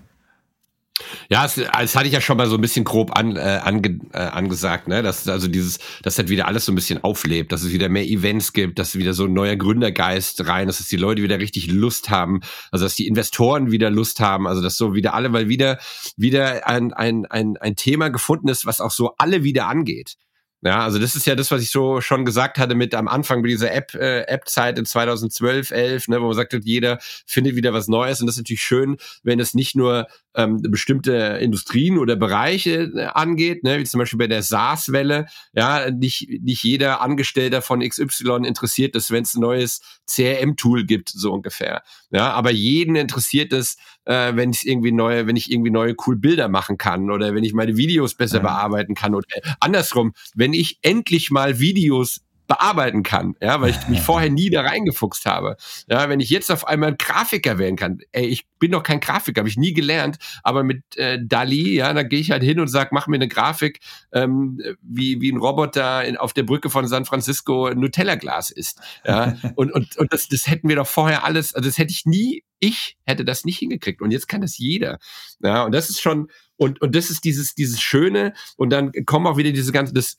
Ja, das, das hatte ich ja schon mal so ein bisschen grob an, äh, ange, äh, angesagt, ne? Dass also dieses, dass halt wieder alles so ein bisschen auflebt, dass es wieder mehr Events gibt, dass wieder so ein neuer Gründergeist rein, dass es die Leute wieder richtig Lust haben, also dass die Investoren wieder Lust haben, also dass so wieder alle, weil wieder wieder ein ein ein, ein Thema gefunden ist, was auch so alle wieder angeht. Ja, also das ist ja das, was ich so schon gesagt hatte mit am Anfang mit dieser App, äh, App-Zeit in 2012, 11, ne, wo man sagt, jeder findet wieder was Neues und das ist natürlich schön, wenn es nicht nur ähm, bestimmte Industrien oder Bereiche äh, angeht, ne, wie zum Beispiel bei der SaaS-Welle, ja, nicht, nicht jeder Angestellter von XY interessiert ist, wenn es ein neues CRM-Tool gibt, so ungefähr. Ja, aber jeden interessiert es, äh, wenn ich irgendwie neue, wenn ich irgendwie neue cool Bilder machen kann oder wenn ich meine Videos besser ja. bearbeiten kann oder andersrum, wenn ich endlich mal Videos bearbeiten kann, ja, weil ich mich vorher nie da reingefuchst habe. Ja, wenn ich jetzt auf einmal ein Grafiker werden kann, ey, ich bin doch kein Grafiker, habe ich nie gelernt, aber mit äh, Dali, ja, da gehe ich halt hin und sag, mach mir eine Grafik, ähm, wie, wie ein Roboter in, auf der Brücke von San Francisco ein Nutella-Glas ist. Ja, und, und, und das, das hätten wir doch vorher alles, also das hätte ich nie, ich hätte das nicht hingekriegt und jetzt kann das jeder. Ja, und das ist schon, und, und das ist dieses, dieses Schöne und dann kommen auch wieder diese ganzen, das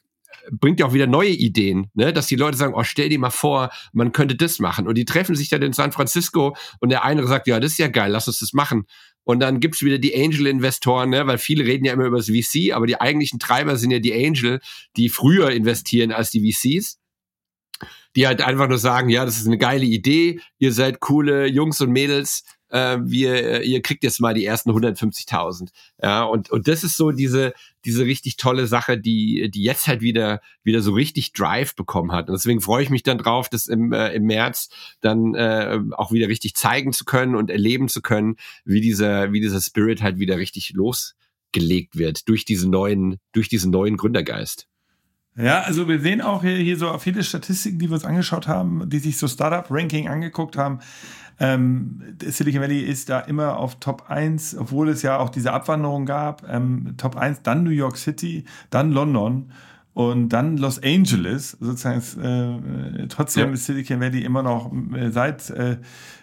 bringt ja auch wieder neue Ideen, ne? dass die Leute sagen, oh, stell dir mal vor, man könnte das machen. Und die treffen sich dann in San Francisco und der eine sagt, ja, das ist ja geil, lass uns das machen. Und dann gibt's wieder die Angel-Investoren, ne? weil viele reden ja immer über das VC, aber die eigentlichen Treiber sind ja die Angel, die früher investieren als die VCs die halt einfach nur sagen, ja, das ist eine geile Idee, ihr seid coole Jungs und Mädels, äh, wir, ihr kriegt jetzt mal die ersten 150.000. Ja, und, und das ist so diese, diese richtig tolle Sache, die, die jetzt halt wieder, wieder so richtig Drive bekommen hat. Und deswegen freue ich mich dann drauf, das im, äh, im März dann äh, auch wieder richtig zeigen zu können und erleben zu können, wie dieser, wie dieser Spirit halt wieder richtig losgelegt wird durch diesen neuen, durch diesen neuen Gründergeist. Ja, also wir sehen auch hier, hier so viele Statistiken, die wir uns angeschaut haben, die sich so Startup-Ranking angeguckt haben. Ähm, Silicon Valley ist da immer auf Top 1, obwohl es ja auch diese Abwanderung gab. Ähm, Top 1, dann New York City, dann London und dann Los Angeles. Sozusagen äh, trotzdem ja. ist Silicon Valley immer noch äh, seit, äh,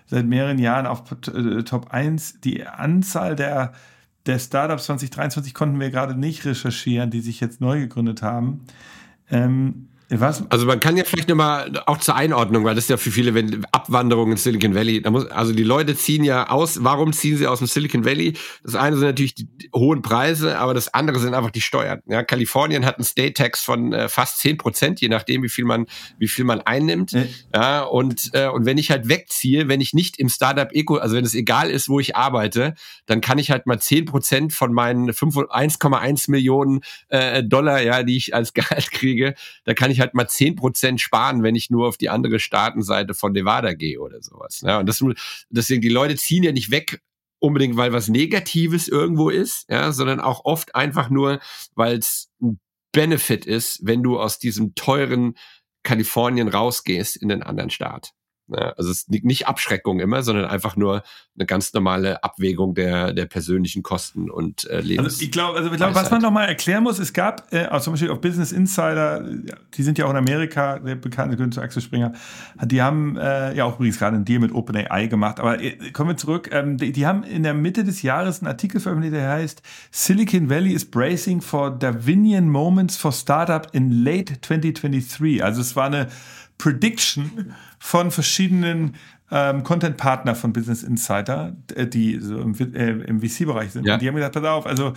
seit mehreren Jahren auf äh, Top 1. Die Anzahl der, der Startups 2023 konnten wir gerade nicht recherchieren, die sich jetzt neu gegründet haben. Ähm, was? Also man kann ja vielleicht nochmal auch zur Einordnung, weil das ist ja für viele wenn Abwanderung in Silicon Valley. Da muss, also die Leute ziehen ja aus. Warum ziehen sie aus dem Silicon Valley? Das eine sind natürlich die hohen Preise, aber das andere sind einfach die Steuern. Ja, Kalifornien hat einen State Tax von äh, fast zehn Prozent, je nachdem, wie viel man, wie viel man einnimmt. Mhm. Ja, und, äh, und wenn ich halt wegziehe, wenn ich nicht im Startup Eco, also wenn es egal ist, wo ich arbeite, dann kann ich halt mal zehn Prozent von meinen 1,1 Millionen äh, Dollar, ja, die ich als Gehalt kriege, da kann ich ich halt mal zehn Prozent sparen, wenn ich nur auf die andere Staatenseite von Nevada gehe oder sowas. Ja, und das, deswegen, die Leute ziehen ja nicht weg, unbedingt, weil was Negatives irgendwo ist, ja, sondern auch oft einfach nur, weil es ein Benefit ist, wenn du aus diesem teuren Kalifornien rausgehst in den anderen Staat. Ja, also es ist nicht Abschreckung immer, sondern einfach nur eine ganz normale Abwägung der, der persönlichen Kosten und äh, Lebens. Also ich glaube, also ich glaube, was man noch mal erklären muss, es gab äh, also zum Beispiel auf Business Insider, die sind ja auch in Amerika, der bekannte Günther Axel Springer, die haben äh, ja auch übrigens gerade einen Deal mit OpenAI gemacht. Aber äh, kommen wir zurück. Ähm, die, die, haben in der Mitte des Jahres einen Artikel veröffentlicht, der heißt Silicon Valley is bracing for Darwinian moments for Startup in late 2023. Also es war eine Prediction von verschiedenen ähm, Content-Partner von Business Insider, äh, die so im, äh, im VC-Bereich sind. Ja. Die haben gesagt, pass auf, also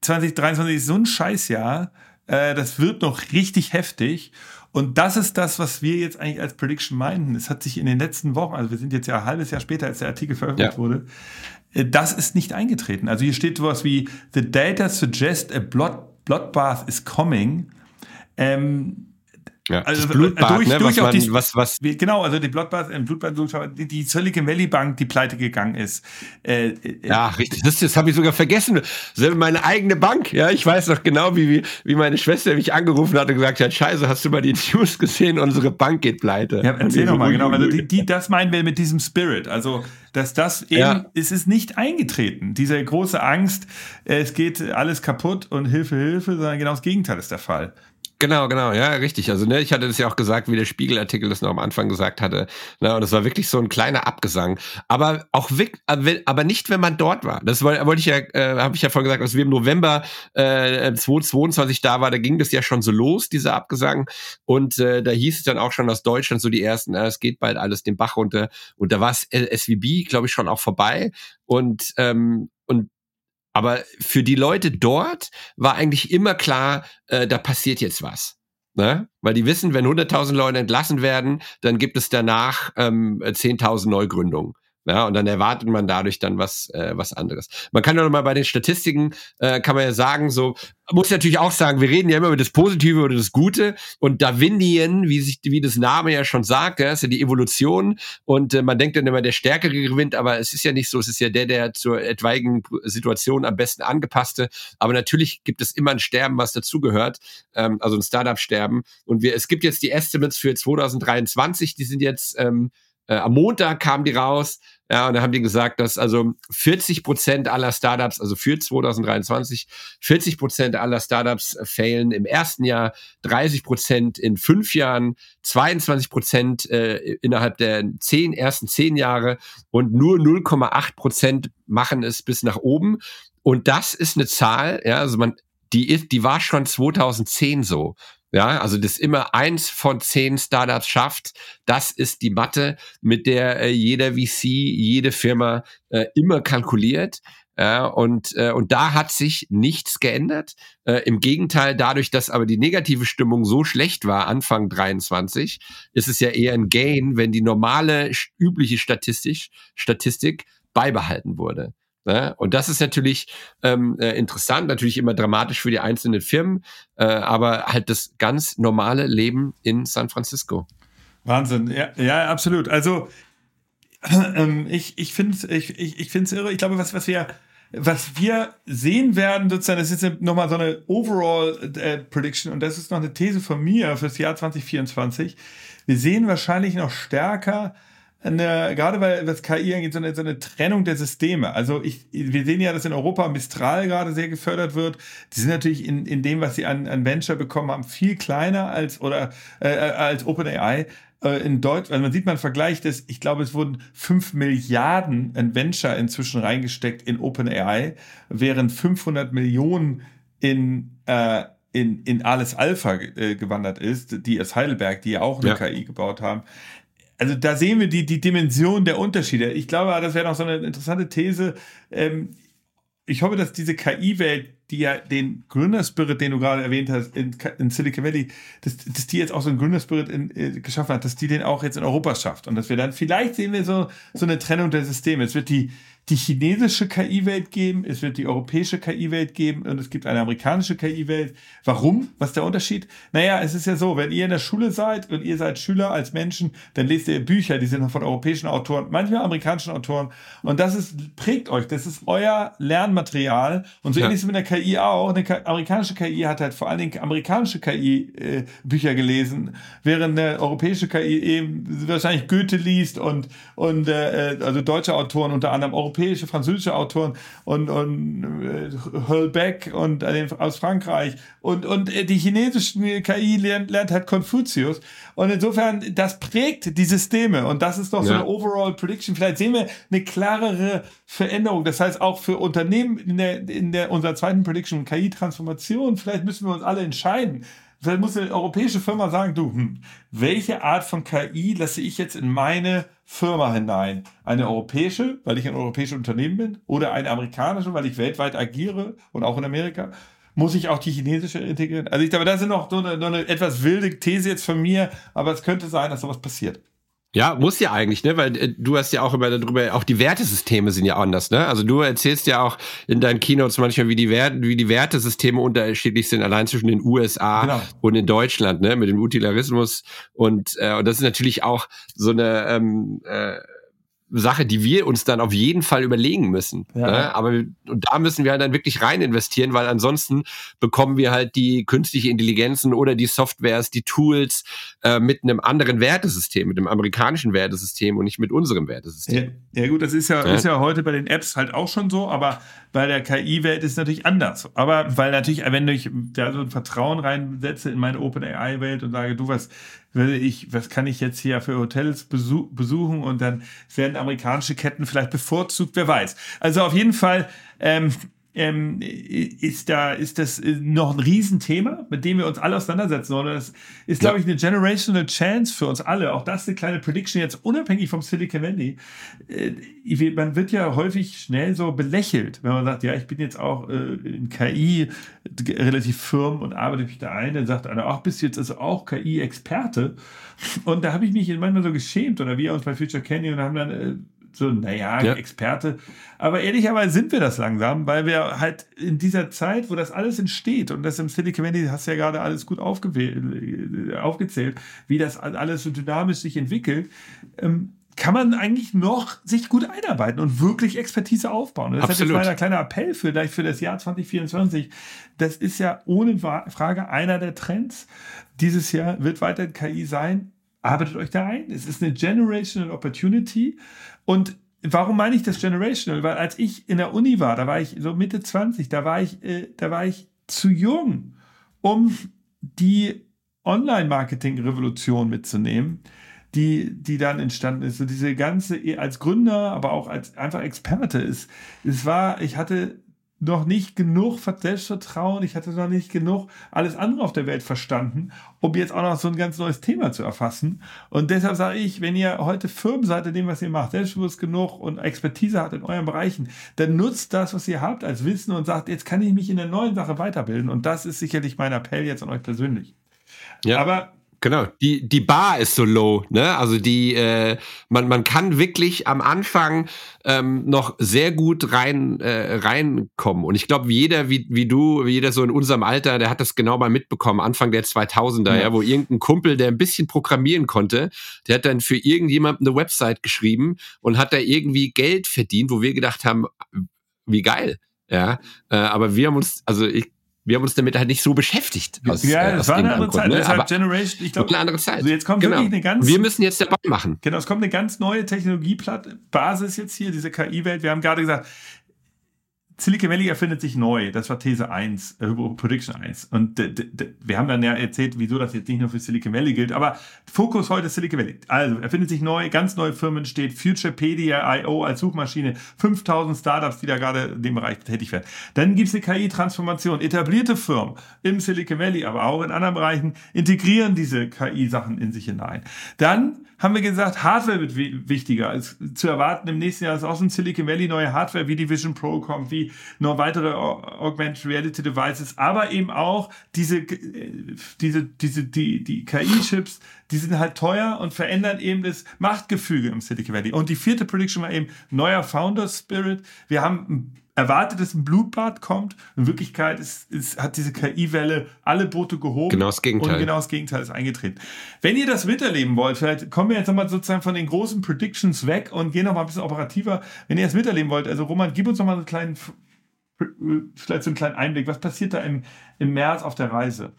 2023 ist so ein Scheißjahr, äh, das wird noch richtig heftig. Und das ist das, was wir jetzt eigentlich als Prediction meinten. Es hat sich in den letzten Wochen, also wir sind jetzt ja ein halbes Jahr später, als der Artikel veröffentlicht ja. wurde, äh, das ist nicht eingetreten. Also hier steht sowas wie, the data suggest a blood, bloodbath is coming. Ähm, ja, also Blutbad, durch, ne, durch was, man, die, was, was genau, also die Blutbad, äh, Blutbad die, die Silicon Valley Bank, die pleite gegangen ist. Äh, äh, ja, richtig. Das, das habe ich sogar vergessen. Selber meine eigene Bank. Ja, ich weiß noch genau, wie, wie, wie meine Schwester mich angerufen hat und gesagt hat: Scheiße, hast du mal die News gesehen? Unsere Bank geht pleite. Ja, erzähl doch mal genau. Also die, die, das meinen wir mit diesem Spirit. Also dass das eben, ja. es ist nicht eingetreten. Diese große Angst, es geht alles kaputt und Hilfe, Hilfe, sondern genau das Gegenteil ist der Fall. Genau, genau, ja, richtig. Also, ne, ich hatte das ja auch gesagt, wie der Spiegelartikel das noch am Anfang gesagt hatte. Ne, und das war wirklich so ein kleiner Abgesang. Aber auch äh, aber nicht, wenn man dort war. Das wollte ich ja, äh, habe ich ja vorhin gesagt, als wir im November äh, 2022 da war, da ging das ja schon so los, dieser Abgesang. Und äh, da hieß es dann auch schon aus Deutschland so die ersten, äh, es geht bald alles den Bach runter. Und da war es SVB, glaube ich, schon auch vorbei. Und ähm, aber für die Leute dort war eigentlich immer klar, äh, da passiert jetzt was. Ne? Weil die wissen, wenn 100.000 Leute entlassen werden, dann gibt es danach ähm, 10.000 Neugründungen. Ja, und dann erwartet man dadurch dann was, äh, was anderes. Man kann ja noch mal bei den Statistiken, äh, kann man ja sagen, so, muss natürlich auch sagen, wir reden ja immer über das Positive oder das Gute. Und Darwinian, wie sich, wie das Name ja schon sagt, ja, ist ja die Evolution. Und äh, man denkt dann immer, der Stärkere gewinnt, aber es ist ja nicht so, es ist ja der, der zur etwaigen Situation am besten angepasste, aber natürlich gibt es immer ein Sterben, was dazugehört, ähm, also ein Startup-Sterben. Und wir, es gibt jetzt die Estimates für 2023, die sind jetzt, ähm, äh, am Montag kamen die raus, ja, und da haben die gesagt, dass also 40 Prozent aller Startups, also für 2023, 40 Prozent aller Startups failen im ersten Jahr, 30 Prozent in fünf Jahren, 22 Prozent äh, innerhalb der zehn, ersten zehn Jahre und nur 0,8 Prozent machen es bis nach oben. Und das ist eine Zahl, ja, also man, die ist, die war schon 2010 so. Ja, also das immer eins von zehn Startups schafft, das ist die Matte, mit der äh, jeder VC, jede Firma äh, immer kalkuliert. Ja, und, äh, und da hat sich nichts geändert. Äh, Im Gegenteil, dadurch, dass aber die negative Stimmung so schlecht war, Anfang 23, ist es ja eher ein Gain, wenn die normale, übliche Statistik, Statistik beibehalten wurde. Ne? Und das ist natürlich ähm, äh, interessant, natürlich immer dramatisch für die einzelnen Firmen, äh, aber halt das ganz normale Leben in San Francisco. Wahnsinn, ja, ja absolut. Also ähm, ich, ich finde es ich, ich, ich find's irre. Ich glaube, was, was wir was wir sehen werden, sozusagen, das ist nochmal so eine Overall äh, Prediction und das ist noch eine These von mir fürs Jahr 2024. Wir sehen wahrscheinlich noch stärker eine, gerade weil das KI angeht, so eine, so eine Trennung der Systeme. Also ich, wir sehen ja, dass in Europa Mistral gerade sehr gefördert wird. Die sind natürlich in, in dem, was sie an, an Venture bekommen haben, viel kleiner als oder äh, als OpenAI. Äh, in Deutsch, also man sieht man vergleicht es, ich glaube, es wurden fünf Milliarden in Venture inzwischen reingesteckt in OpenAI, während 500 Millionen in äh, in, in Alles Alpha äh, gewandert ist, die aus Heidelberg, die ja auch eine ja. KI gebaut haben also da sehen wir die, die Dimension der Unterschiede. Ich glaube, das wäre noch so eine interessante These. Ähm, ich hoffe, dass diese KI-Welt, die ja den Gründerspirit, den du gerade erwähnt hast, in, in Silicon Valley, dass, dass die jetzt auch so einen Gründerspirit in, äh, geschaffen hat, dass die den auch jetzt in Europa schafft. Und dass wir dann, vielleicht sehen wir so, so eine Trennung der Systeme. Es wird die, die chinesische KI-Welt geben, es wird die europäische KI-Welt geben und es gibt eine amerikanische KI-Welt. Warum? Was ist der Unterschied? Naja, es ist ja so, wenn ihr in der Schule seid und ihr seid Schüler als Menschen, dann lest ihr Bücher, die sind von europäischen Autoren, manchmal amerikanischen Autoren und das ist, prägt euch, das ist euer Lernmaterial und so ähnlich ist es mit der KI auch. Eine amerikanische KI hat halt vor allen Dingen amerikanische KI-Bücher äh, gelesen, während eine europäische KI eben wahrscheinlich Goethe liest und, und äh, also deutsche Autoren unter anderem europäische europäische, französische Autoren und, und äh, Hölbeck und äh, aus Frankreich und, und äh, die chinesische KI lernt, lernt halt Konfuzius. Und insofern, das prägt die Systeme und das ist doch so ja. eine Overall Prediction. Vielleicht sehen wir eine klarere Veränderung. Das heißt, auch für Unternehmen in der, in der unserer zweiten Prediction KI-Transformation, vielleicht müssen wir uns alle entscheiden. Vielleicht muss eine europäische Firma sagen, du, hm, welche Art von KI lasse ich jetzt in meine Firma hinein? Eine europäische, weil ich ein europäisches Unternehmen bin, oder eine amerikanische, weil ich weltweit agiere und auch in Amerika? Muss ich auch die chinesische integrieren? Also ich glaube, das ist noch so eine, so eine etwas wilde These jetzt von mir, aber es könnte sein, dass sowas passiert. Ja, muss ja eigentlich, ne? Weil äh, du hast ja auch immer darüber, auch die Wertesysteme sind ja anders, ne? Also du erzählst ja auch in deinen Keynotes manchmal, wie die Werte, wie die Wertesysteme unterschiedlich sind, allein zwischen den USA genau. und in Deutschland, ne? Mit dem Utilitarismus und, äh, und das ist natürlich auch so eine ähm, äh, Sache, die wir uns dann auf jeden Fall überlegen müssen. Ja. Ne? Aber und da müssen wir halt dann wirklich rein investieren, weil ansonsten bekommen wir halt die künstliche Intelligenzen oder die Softwares, die Tools äh, mit einem anderen Wertesystem, mit dem amerikanischen Wertesystem und nicht mit unserem Wertesystem. Ja, ja gut, das ist ja, ja, ist ja heute bei den Apps halt auch schon so, aber bei der KI-Welt ist es natürlich anders. Aber weil natürlich, wenn ich da so ein Vertrauen reinsetze in meine OpenAI-Welt und sage, du was, will ich, was kann ich jetzt hier für Hotels besuch, besuchen und dann werden amerikanische Ketten vielleicht bevorzugt, wer weiß. Also auf jeden Fall ähm, ähm, ist da ist das noch ein Riesenthema, mit dem wir uns alle auseinandersetzen sollen. Das ist, glaube ich, eine generational Chance für uns alle. Auch das ist eine kleine Prediction jetzt unabhängig vom Silicon Valley. Äh, man wird ja häufig schnell so belächelt, wenn man sagt, ja, ich bin jetzt auch äh, in KI relativ firm und arbeite mich da ein. Dann sagt einer, ach, bist du jetzt also auch KI-Experte? Und da habe ich mich manchmal so geschämt oder wir uns bei Future Canyon und haben dann äh, so, naja, ja. Experte. Aber ehrlicherweise sind wir das langsam, weil wir halt in dieser Zeit, wo das alles entsteht und das im Silicon Valley, hast du ja gerade alles gut aufgezählt, wie das alles so dynamisch sich entwickelt, ähm, kann man eigentlich noch sich gut einarbeiten und wirklich Expertise aufbauen. Und das Absolut. ist jetzt mein kleiner Appell für, für das Jahr 2024. Das ist ja ohne Frage einer der Trends. Dieses Jahr wird weiter KI sein arbeitet euch da ein. Es ist eine generational opportunity. Und warum meine ich das generational? Weil als ich in der Uni war, da war ich so Mitte 20, da war ich, äh, da war ich zu jung, um die Online-Marketing-Revolution mitzunehmen, die, die dann entstanden ist. So diese ganze, als Gründer, aber auch als einfach Experte ist. Es war, ich hatte noch nicht genug Selbstvertrauen, ich hatte noch nicht genug alles andere auf der Welt verstanden, um jetzt auch noch so ein ganz neues Thema zu erfassen. Und deshalb sage ich, wenn ihr heute Firmen seid in dem, was ihr macht, selbstbewusst genug und Expertise habt in euren Bereichen, dann nutzt das, was ihr habt als Wissen und sagt, jetzt kann ich mich in der neuen Sache weiterbilden. Und das ist sicherlich mein Appell jetzt an euch persönlich. Ja. Aber Genau, die, die Bar ist so low, ne? Also die, äh, man, man kann wirklich am Anfang ähm, noch sehr gut rein äh, reinkommen. Und ich glaube, jeder wie, wie du, wie jeder so in unserem Alter, der hat das genau mal mitbekommen, Anfang der 2000er, ja. ja, wo irgendein Kumpel, der ein bisschen programmieren konnte, der hat dann für irgendjemanden eine Website geschrieben und hat da irgendwie Geld verdient, wo wir gedacht haben, wie geil. Ja, äh, aber wir haben uns, also ich wir haben uns damit halt nicht so beschäftigt. Aus, ja, äh, das war eine andere Zeit. Ne? Aber Generation, ich glaube, eine andere Zeit. Also jetzt kommt genau. wirklich eine ganz. Wir müssen jetzt dabei machen. Genau, es kommt eine ganz neue Technologiebasis jetzt hier, diese KI-Welt. Wir haben gerade gesagt, Silicon Valley erfindet sich neu. Das war These 1, äh, Prediction 1. Und wir haben dann ja erzählt, wieso das jetzt nicht nur für Silicon Valley gilt. Aber Fokus heute ist Silicon Valley. Also, erfindet sich neu, ganz neue Firmen steht Futurepedia.io als Suchmaschine. 5000 Startups, die da gerade in dem Bereich tätig werden. Dann gibt es eine KI-Transformation. Etablierte Firmen im Silicon Valley, aber auch in anderen Bereichen integrieren diese KI-Sachen in sich hinein. Dann haben wir gesagt, Hardware wird wichtiger. als zu erwarten im nächsten Jahr ist aus dem Silicon Valley neue Hardware wie die Vision Pro kommt, wie noch weitere Augmented Reality Devices, aber eben auch diese, äh, diese, diese, die, die KI-Chips, die sind halt teuer und verändern eben das Machtgefüge im Silicon Valley. Und die vierte Prediction war eben neuer Founder Spirit. Wir haben erwartet, dass ein Blutbad kommt. In Wirklichkeit ist, ist, hat diese KI-Welle alle Boote gehoben. Genau das Gegenteil. Und genau das Gegenteil ist eingetreten. Wenn ihr das miterleben wollt, vielleicht kommen wir jetzt nochmal sozusagen von den großen Predictions weg und gehen nochmal ein bisschen operativer. Wenn ihr das miterleben wollt, also Roman, gib uns nochmal einen kleinen, vielleicht so einen kleinen Einblick. Was passiert da im, im März auf der Reise?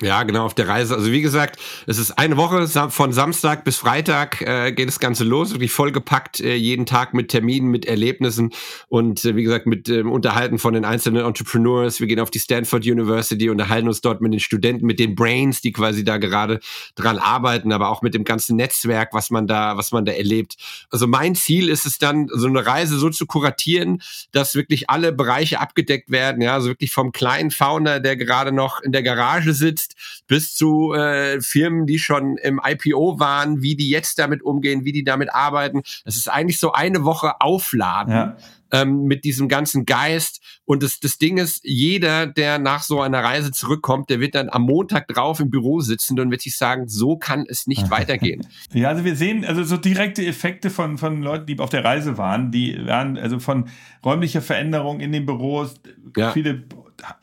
Ja, genau, auf der Reise. Also wie gesagt, es ist eine Woche von Samstag bis Freitag äh, geht das Ganze los, wirklich vollgepackt, äh, jeden Tag mit Terminen, mit Erlebnissen und äh, wie gesagt mit ähm, Unterhalten von den einzelnen Entrepreneurs. Wir gehen auf die Stanford University, unterhalten uns dort mit den Studenten, mit den Brains, die quasi da gerade dran arbeiten, aber auch mit dem ganzen Netzwerk, was man da, was man da erlebt. Also mein Ziel ist es dann, so eine Reise so zu kuratieren, dass wirklich alle Bereiche abgedeckt werden. Ja, also wirklich vom kleinen Founder, der gerade noch in der Garage sitzt, wächst, bis zu äh, Firmen, die schon im IPO waren, wie die jetzt damit umgehen, wie die damit arbeiten. Das ist eigentlich so eine Woche Aufladen. Ja. Ähm, mit diesem ganzen Geist. Und das, das Ding ist, jeder, der nach so einer Reise zurückkommt, der wird dann am Montag drauf im Büro sitzen und wird sich sagen, so kann es nicht weitergehen. Ja, also wir sehen also so direkte Effekte von, von Leuten, die auf der Reise waren, die waren also von räumlicher Veränderung in den Büros, ja. viele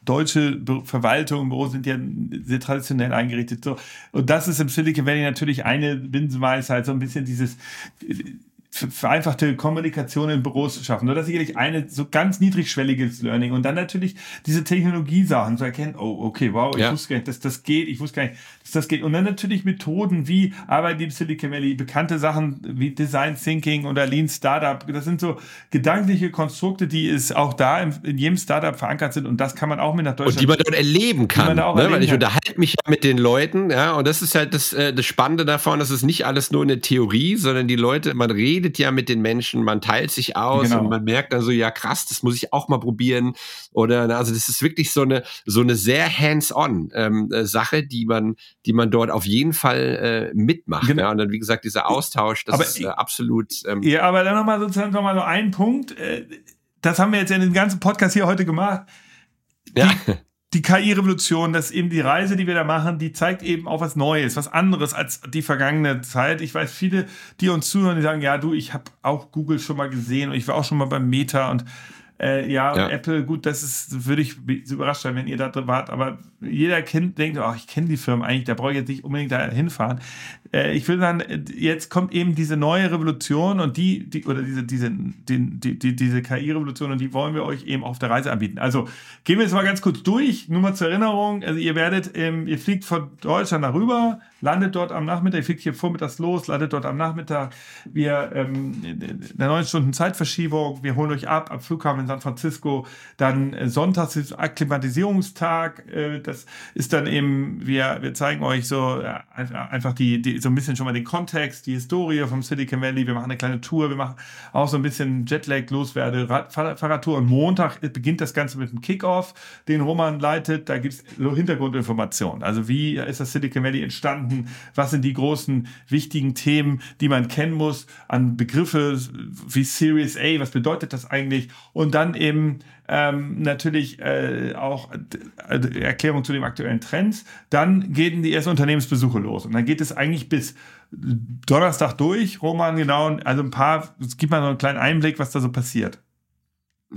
deutsche Verwaltung, Büros sind ja sehr traditionell eingerichtet. So. Und das ist im Silicon Valley natürlich eine Binsenweisheit, so ein bisschen dieses vereinfachte Kommunikation in Büros zu schaffen. Nur das ist sicherlich eine so ganz niedrigschwelliges Learning. Und dann natürlich diese Technologiesachen zu erkennen, oh, okay, wow, ich ja. wusste gar nicht, dass das geht, ich wusste gar nicht, das geht. Und dann natürlich Methoden wie Arbeit im Silicon Valley, bekannte Sachen wie Design Thinking oder Lean Startup. Das sind so gedankliche Konstrukte, die es auch da in, in jedem Startup verankert sind. Und das kann man auch mit nach Deutschland. Und die man dort erleben kann. Ne? Erleben Weil ich kann. unterhalte mich ja mit den Leuten, ja, und das ist halt das, äh, das Spannende davon, das ist nicht alles nur eine Theorie, sondern die Leute, man redet ja mit den Menschen, man teilt sich aus genau. und man merkt dann so, ja krass, das muss ich auch mal probieren. Oder also das ist wirklich so eine so eine sehr hands-on ähm, äh, Sache, die man die man dort auf jeden Fall äh, mitmacht. Genau. Ja? Und dann wie gesagt dieser Austausch, das aber, ist äh, absolut. Ähm, ja, aber dann nochmal sozusagen noch mal so ein Punkt. Äh, das haben wir jetzt in den ganzen Podcast hier heute gemacht. Die, ja die KI-Revolution, dass eben die Reise, die wir da machen, die zeigt eben auch was Neues, was anderes als die vergangene Zeit. Ich weiß, viele, die uns zuhören, die sagen, ja, du, ich habe auch Google schon mal gesehen und ich war auch schon mal beim Meta und äh, ja, ja, Apple, gut, das ist, würde ich überrascht sein, wenn ihr da drin wart, aber jeder kennt, denkt, oh, ich kenne die Firma eigentlich, da brauche ich jetzt nicht unbedingt da hinfahren. Äh, ich will sagen, jetzt kommt eben diese neue Revolution und die, die oder diese, diese, die, die, die diese KI-Revolution und die wollen wir euch eben auf der Reise anbieten. Also gehen wir jetzt mal ganz kurz durch, nur mal zur Erinnerung, also ihr werdet, ähm, ihr fliegt von Deutschland darüber, landet dort am Nachmittag, ihr fliegt hier vormittags los, landet dort am Nachmittag, wir, ähm, eine neun Stunden Zeitverschiebung, wir holen euch ab am Flughafen in San Francisco, dann äh, Sonntags ist Akklimatisierungstag, äh, das ist dann eben, wir, wir zeigen euch so äh, einfach die, die, so ein bisschen schon mal den Kontext, die Historie vom Silicon Valley, wir machen eine kleine Tour, wir machen auch so ein bisschen Jetlag loswerde, Fahrradtour. Und Montag beginnt das Ganze mit einem Kickoff, den Roman leitet, da gibt es so Hintergrundinformationen, also wie ist das Silicon Valley entstanden, was sind die großen wichtigen Themen, die man kennen muss, an Begriffe wie Series A, was bedeutet das eigentlich? Und dann eben ähm, natürlich äh, auch äh, Erklärung zu den aktuellen Trends. Dann gehen die ersten Unternehmensbesuche los und dann geht es eigentlich bis Donnerstag durch. Roman, genau, also ein paar, es gibt mal so einen kleinen Einblick, was da so passiert.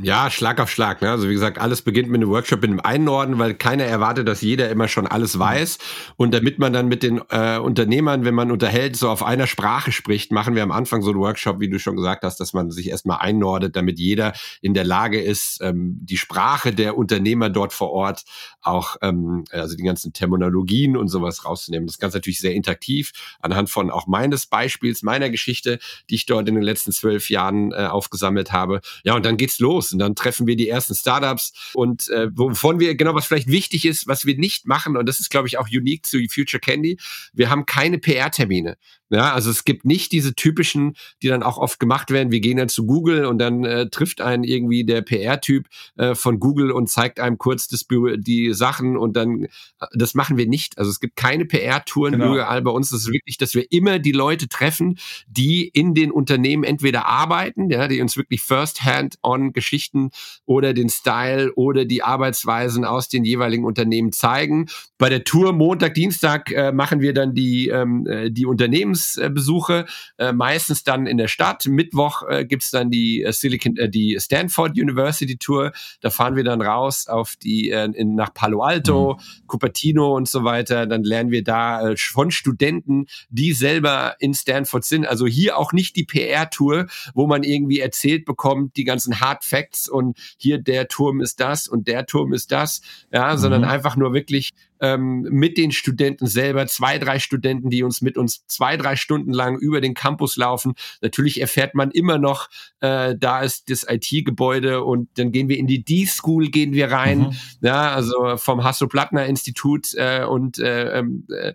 Ja, Schlag auf Schlag. Ne? Also wie gesagt, alles beginnt mit einem Workshop in einem Einnorden, weil keiner erwartet, dass jeder immer schon alles mhm. weiß. Und damit man dann mit den äh, Unternehmern, wenn man unterhält, so auf einer Sprache spricht, machen wir am Anfang so einen Workshop, wie du schon gesagt hast, dass man sich erstmal einnordet, damit jeder in der Lage ist, ähm, die Sprache der Unternehmer dort vor Ort auch, ähm, also die ganzen Terminologien und sowas rauszunehmen. Das Ganze natürlich sehr interaktiv, anhand von auch meines Beispiels, meiner Geschichte, die ich dort in den letzten zwölf Jahren äh, aufgesammelt habe. Ja, und dann geht's los. Und dann treffen wir die ersten Startups und äh, wovon wir, genau was vielleicht wichtig ist, was wir nicht machen, und das ist, glaube ich, auch unique zu Future Candy, wir haben keine PR-Termine. Ja, also es gibt nicht diese typischen, die dann auch oft gemacht werden. Wir gehen dann zu Google und dann äh, trifft einen irgendwie der PR-Typ äh, von Google und zeigt einem kurz das, die Sachen und dann, das machen wir nicht. Also es gibt keine PR-Touren genau. überall bei uns. Das ist wirklich, dass wir immer die Leute treffen, die in den Unternehmen entweder arbeiten, ja, die uns wirklich first-hand-on Geschichten oder den Style oder die Arbeitsweisen aus den jeweiligen Unternehmen zeigen. Bei der Tour Montag, Dienstag äh, machen wir dann die, ähm, äh, die Unternehmensbesuche, äh, meistens dann in der Stadt. Mittwoch äh, gibt's dann die äh, Silicon, äh, die Stanford University Tour. Da fahren wir dann raus auf die äh, in, nach Palo Alto, mhm. Cupertino und so weiter. Dann lernen wir da äh, von Studenten, die selber in Stanford sind. Also hier auch nicht die PR-Tour, wo man irgendwie erzählt bekommt, die ganzen Hard Facts und hier der Turm ist das und der Turm ist das, ja, mhm. sondern einfach nur wirklich ähm, mit den Studenten selber, zwei, drei Studenten, die uns mit uns zwei, drei Stunden lang über den Campus laufen. Natürlich erfährt man immer noch, äh, da ist das IT-Gebäude und dann gehen wir in die D-School, gehen wir rein, mhm. ja, also vom Hasso-Plattner-Institut äh, und äh, ähm, äh,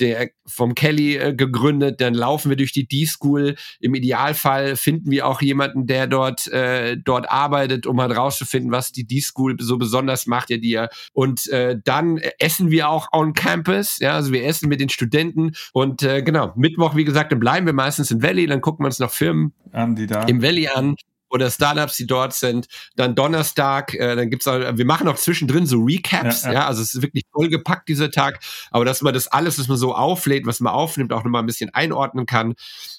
der vom Kelly äh, gegründet, dann laufen wir durch die D-School. Im Idealfall finden wir auch jemanden, der dort äh, dort arbeitet, um mal rauszufinden, was die D-School so besonders macht, ja die ja. Und äh, dann essen wir auch on Campus, ja, also wir essen mit den Studenten und äh, genau Mittwoch, wie gesagt, dann bleiben wir meistens in Valley, dann gucken wir uns noch Filme im Valley an oder Startups, die dort sind. Dann Donnerstag, äh, dann gibt's auch, wir machen auch zwischendrin so Recaps, ja, ja. ja, also es ist wirklich vollgepackt dieser Tag, aber dass man das alles, was man so auflädt, was man aufnimmt, auch nochmal ein bisschen einordnen kann.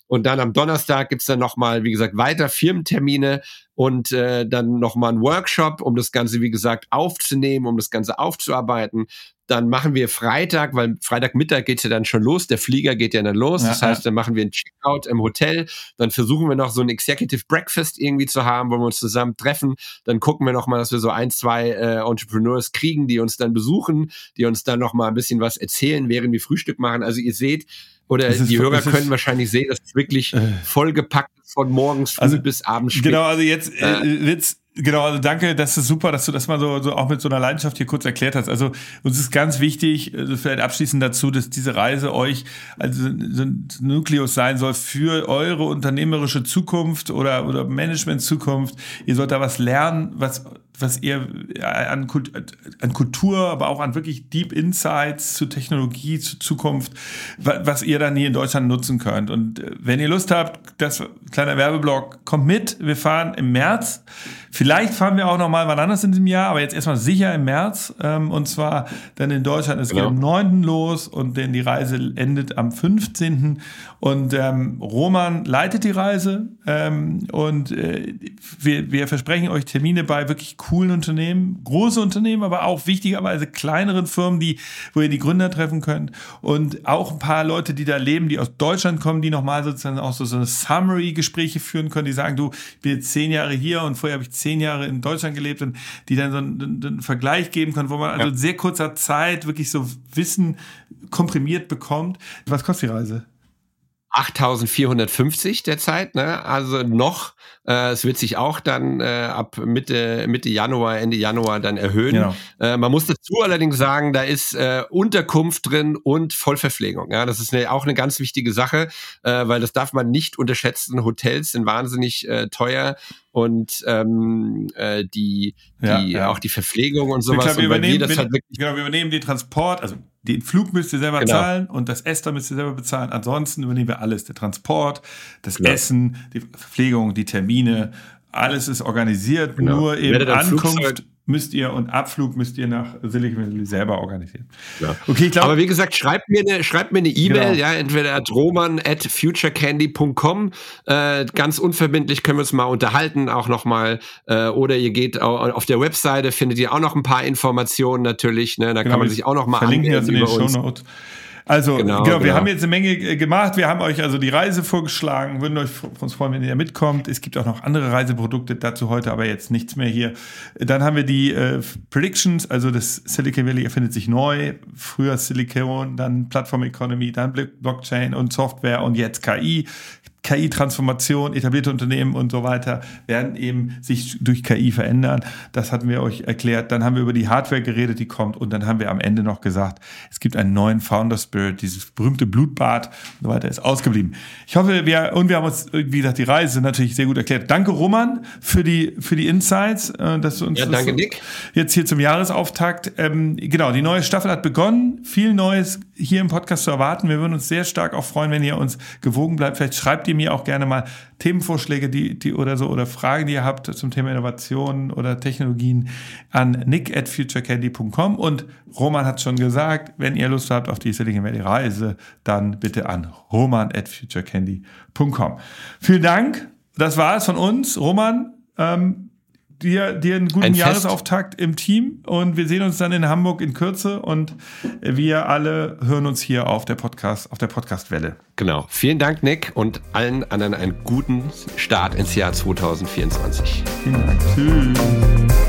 Und dann am Donnerstag gibt's dann nochmal, wie gesagt, weiter Firmentermine und äh, dann nochmal ein Workshop, um das Ganze, wie gesagt, aufzunehmen, um das Ganze aufzuarbeiten. dann machen wir Freitag, weil Freitagmittag geht's ja dann schon los, der Flieger geht ja dann los. Ja, das heißt, dann machen wir ein Checkout im Hotel, dann versuchen wir noch so ein Executive Breakfast irgendwie zu haben, wo wir uns zusammen treffen. Dann gucken wir noch mal, dass wir so ein, zwei äh, Entrepreneurs kriegen, die uns dann besuchen, die uns dann noch mal ein bisschen was erzählen, während wir Frühstück machen. Also ihr seht, oder ist, die Hörer können wahrscheinlich sehen, dass es wirklich äh, vollgepackt von morgens früh also, bis abends spät. Genau, also jetzt äh, äh wird's Genau, also danke, das ist super, dass du das mal so, so auch mit so einer Leidenschaft hier kurz erklärt hast. Also uns ist ganz wichtig, also vielleicht abschließend dazu, dass diese Reise euch also so ein Nukleus sein soll für eure unternehmerische Zukunft oder, oder Management-Zukunft. Ihr sollt da was lernen, was was ihr an, an Kultur, aber auch an wirklich Deep Insights zu Technologie, zu Zukunft, was ihr dann hier in Deutschland nutzen könnt. Und äh, wenn ihr Lust habt, das kleiner Werbeblock, kommt mit. Wir fahren im März. Vielleicht fahren wir auch noch mal wann anders in diesem Jahr, aber jetzt erstmal sicher im März. Ähm, und zwar dann in Deutschland. Es genau. geht am 9. los und denn die Reise endet am 15. Und ähm, Roman leitet die Reise. Ähm, und äh, wir, wir versprechen euch Termine bei wirklich coolen Unternehmen, große Unternehmen, aber auch wichtigerweise kleineren Firmen, die, wo ihr die Gründer treffen könnt und auch ein paar Leute, die da leben, die aus Deutschland kommen, die nochmal sozusagen auch so, so eine Summary-Gespräche führen können, die sagen, du, ich bin jetzt zehn Jahre hier und vorher habe ich zehn Jahre in Deutschland gelebt und die dann so einen, einen Vergleich geben können, wo man also in sehr kurzer Zeit wirklich so Wissen komprimiert bekommt. Was kostet die Reise? 8450 derzeit, ne? Also noch, äh, es wird sich auch dann äh, ab Mitte, Mitte Januar, Ende Januar dann erhöhen. Genau. Äh, man muss dazu allerdings sagen, da ist äh, Unterkunft drin und Vollverpflegung. Ja, das ist eine, auch eine ganz wichtige Sache, äh, weil das darf man nicht unterschätzen. Hotels sind wahnsinnig äh, teuer und ähm, äh, die, die ja, ja. auch die Verpflegung und sowas. Klar, wir, übernehmen, wir, halt genau, wir übernehmen den Transport, also den Flug müsst ihr selber genau. zahlen und das Essen müsst ihr selber bezahlen. Ansonsten übernehmen wir alles. Der Transport, das genau. Essen, die Verpflegung, die Termine, alles ist organisiert. Genau. Nur eben Ankunft. Flugzeug müsst ihr und Abflug müsst ihr nach Silicon Valley selber organisieren. Ja. Okay, ich glaub, Aber wie gesagt, schreibt mir eine, schreibt mir eine E-Mail, genau. ja, entweder at roman at futurecandy.com. Äh, ganz unverbindlich können wir uns mal unterhalten, auch nochmal. Äh, oder ihr geht auf der Webseite, findet ihr auch noch ein paar Informationen natürlich. Ne? Da genau, kann man sich auch noch mal verlinken das in den Show Notes. Also, genau, genau wir genau. haben jetzt eine Menge äh, gemacht. Wir haben euch also die Reise vorgeschlagen. Würden euch uns freuen, wenn ihr mitkommt. Es gibt auch noch andere Reiseprodukte, dazu heute aber jetzt nichts mehr hier. Dann haben wir die äh, Predictions, also das Silicon Valley erfindet sich neu. Früher Silicon, dann Plattform Economy, dann Blockchain und Software und jetzt KI. KI-Transformation, etablierte Unternehmen und so weiter werden eben sich durch KI verändern. Das hatten wir euch erklärt. Dann haben wir über die Hardware geredet, die kommt. Und dann haben wir am Ende noch gesagt, es gibt einen neuen Founder Spirit, dieses berühmte Blutbad und so weiter ist ausgeblieben. Ich hoffe, wir, und wir haben uns, wie gesagt, die Reise natürlich sehr gut erklärt. Danke, Roman, für die, für die Insights, äh, dass du uns ja, danke, Nick. jetzt hier zum Jahresauftakt. Ähm, genau, die neue Staffel hat begonnen. Viel Neues hier im Podcast zu erwarten. Wir würden uns sehr stark auch freuen, wenn ihr uns gewogen bleibt. Vielleicht schreibt ihr ihr mir auch gerne mal Themenvorschläge, die, die oder so oder Fragen, die ihr habt zum Thema Innovation oder Technologien an nick at futurecandy.com. Und Roman hat schon gesagt, wenn ihr Lust habt auf die Silicon Valley Reise, dann bitte an roman at futurecandy.com. Vielen Dank. Das war es von uns. Roman, ähm, dir, dir einen guten ein Jahresauftakt im Team und wir sehen uns dann in Hamburg in Kürze und wir alle hören uns hier auf der Podcast, auf der Podcastwelle. Genau. Vielen Dank, Nick, und allen anderen einen guten Start ins Jahr 2024. Vielen Dank. Tschüss.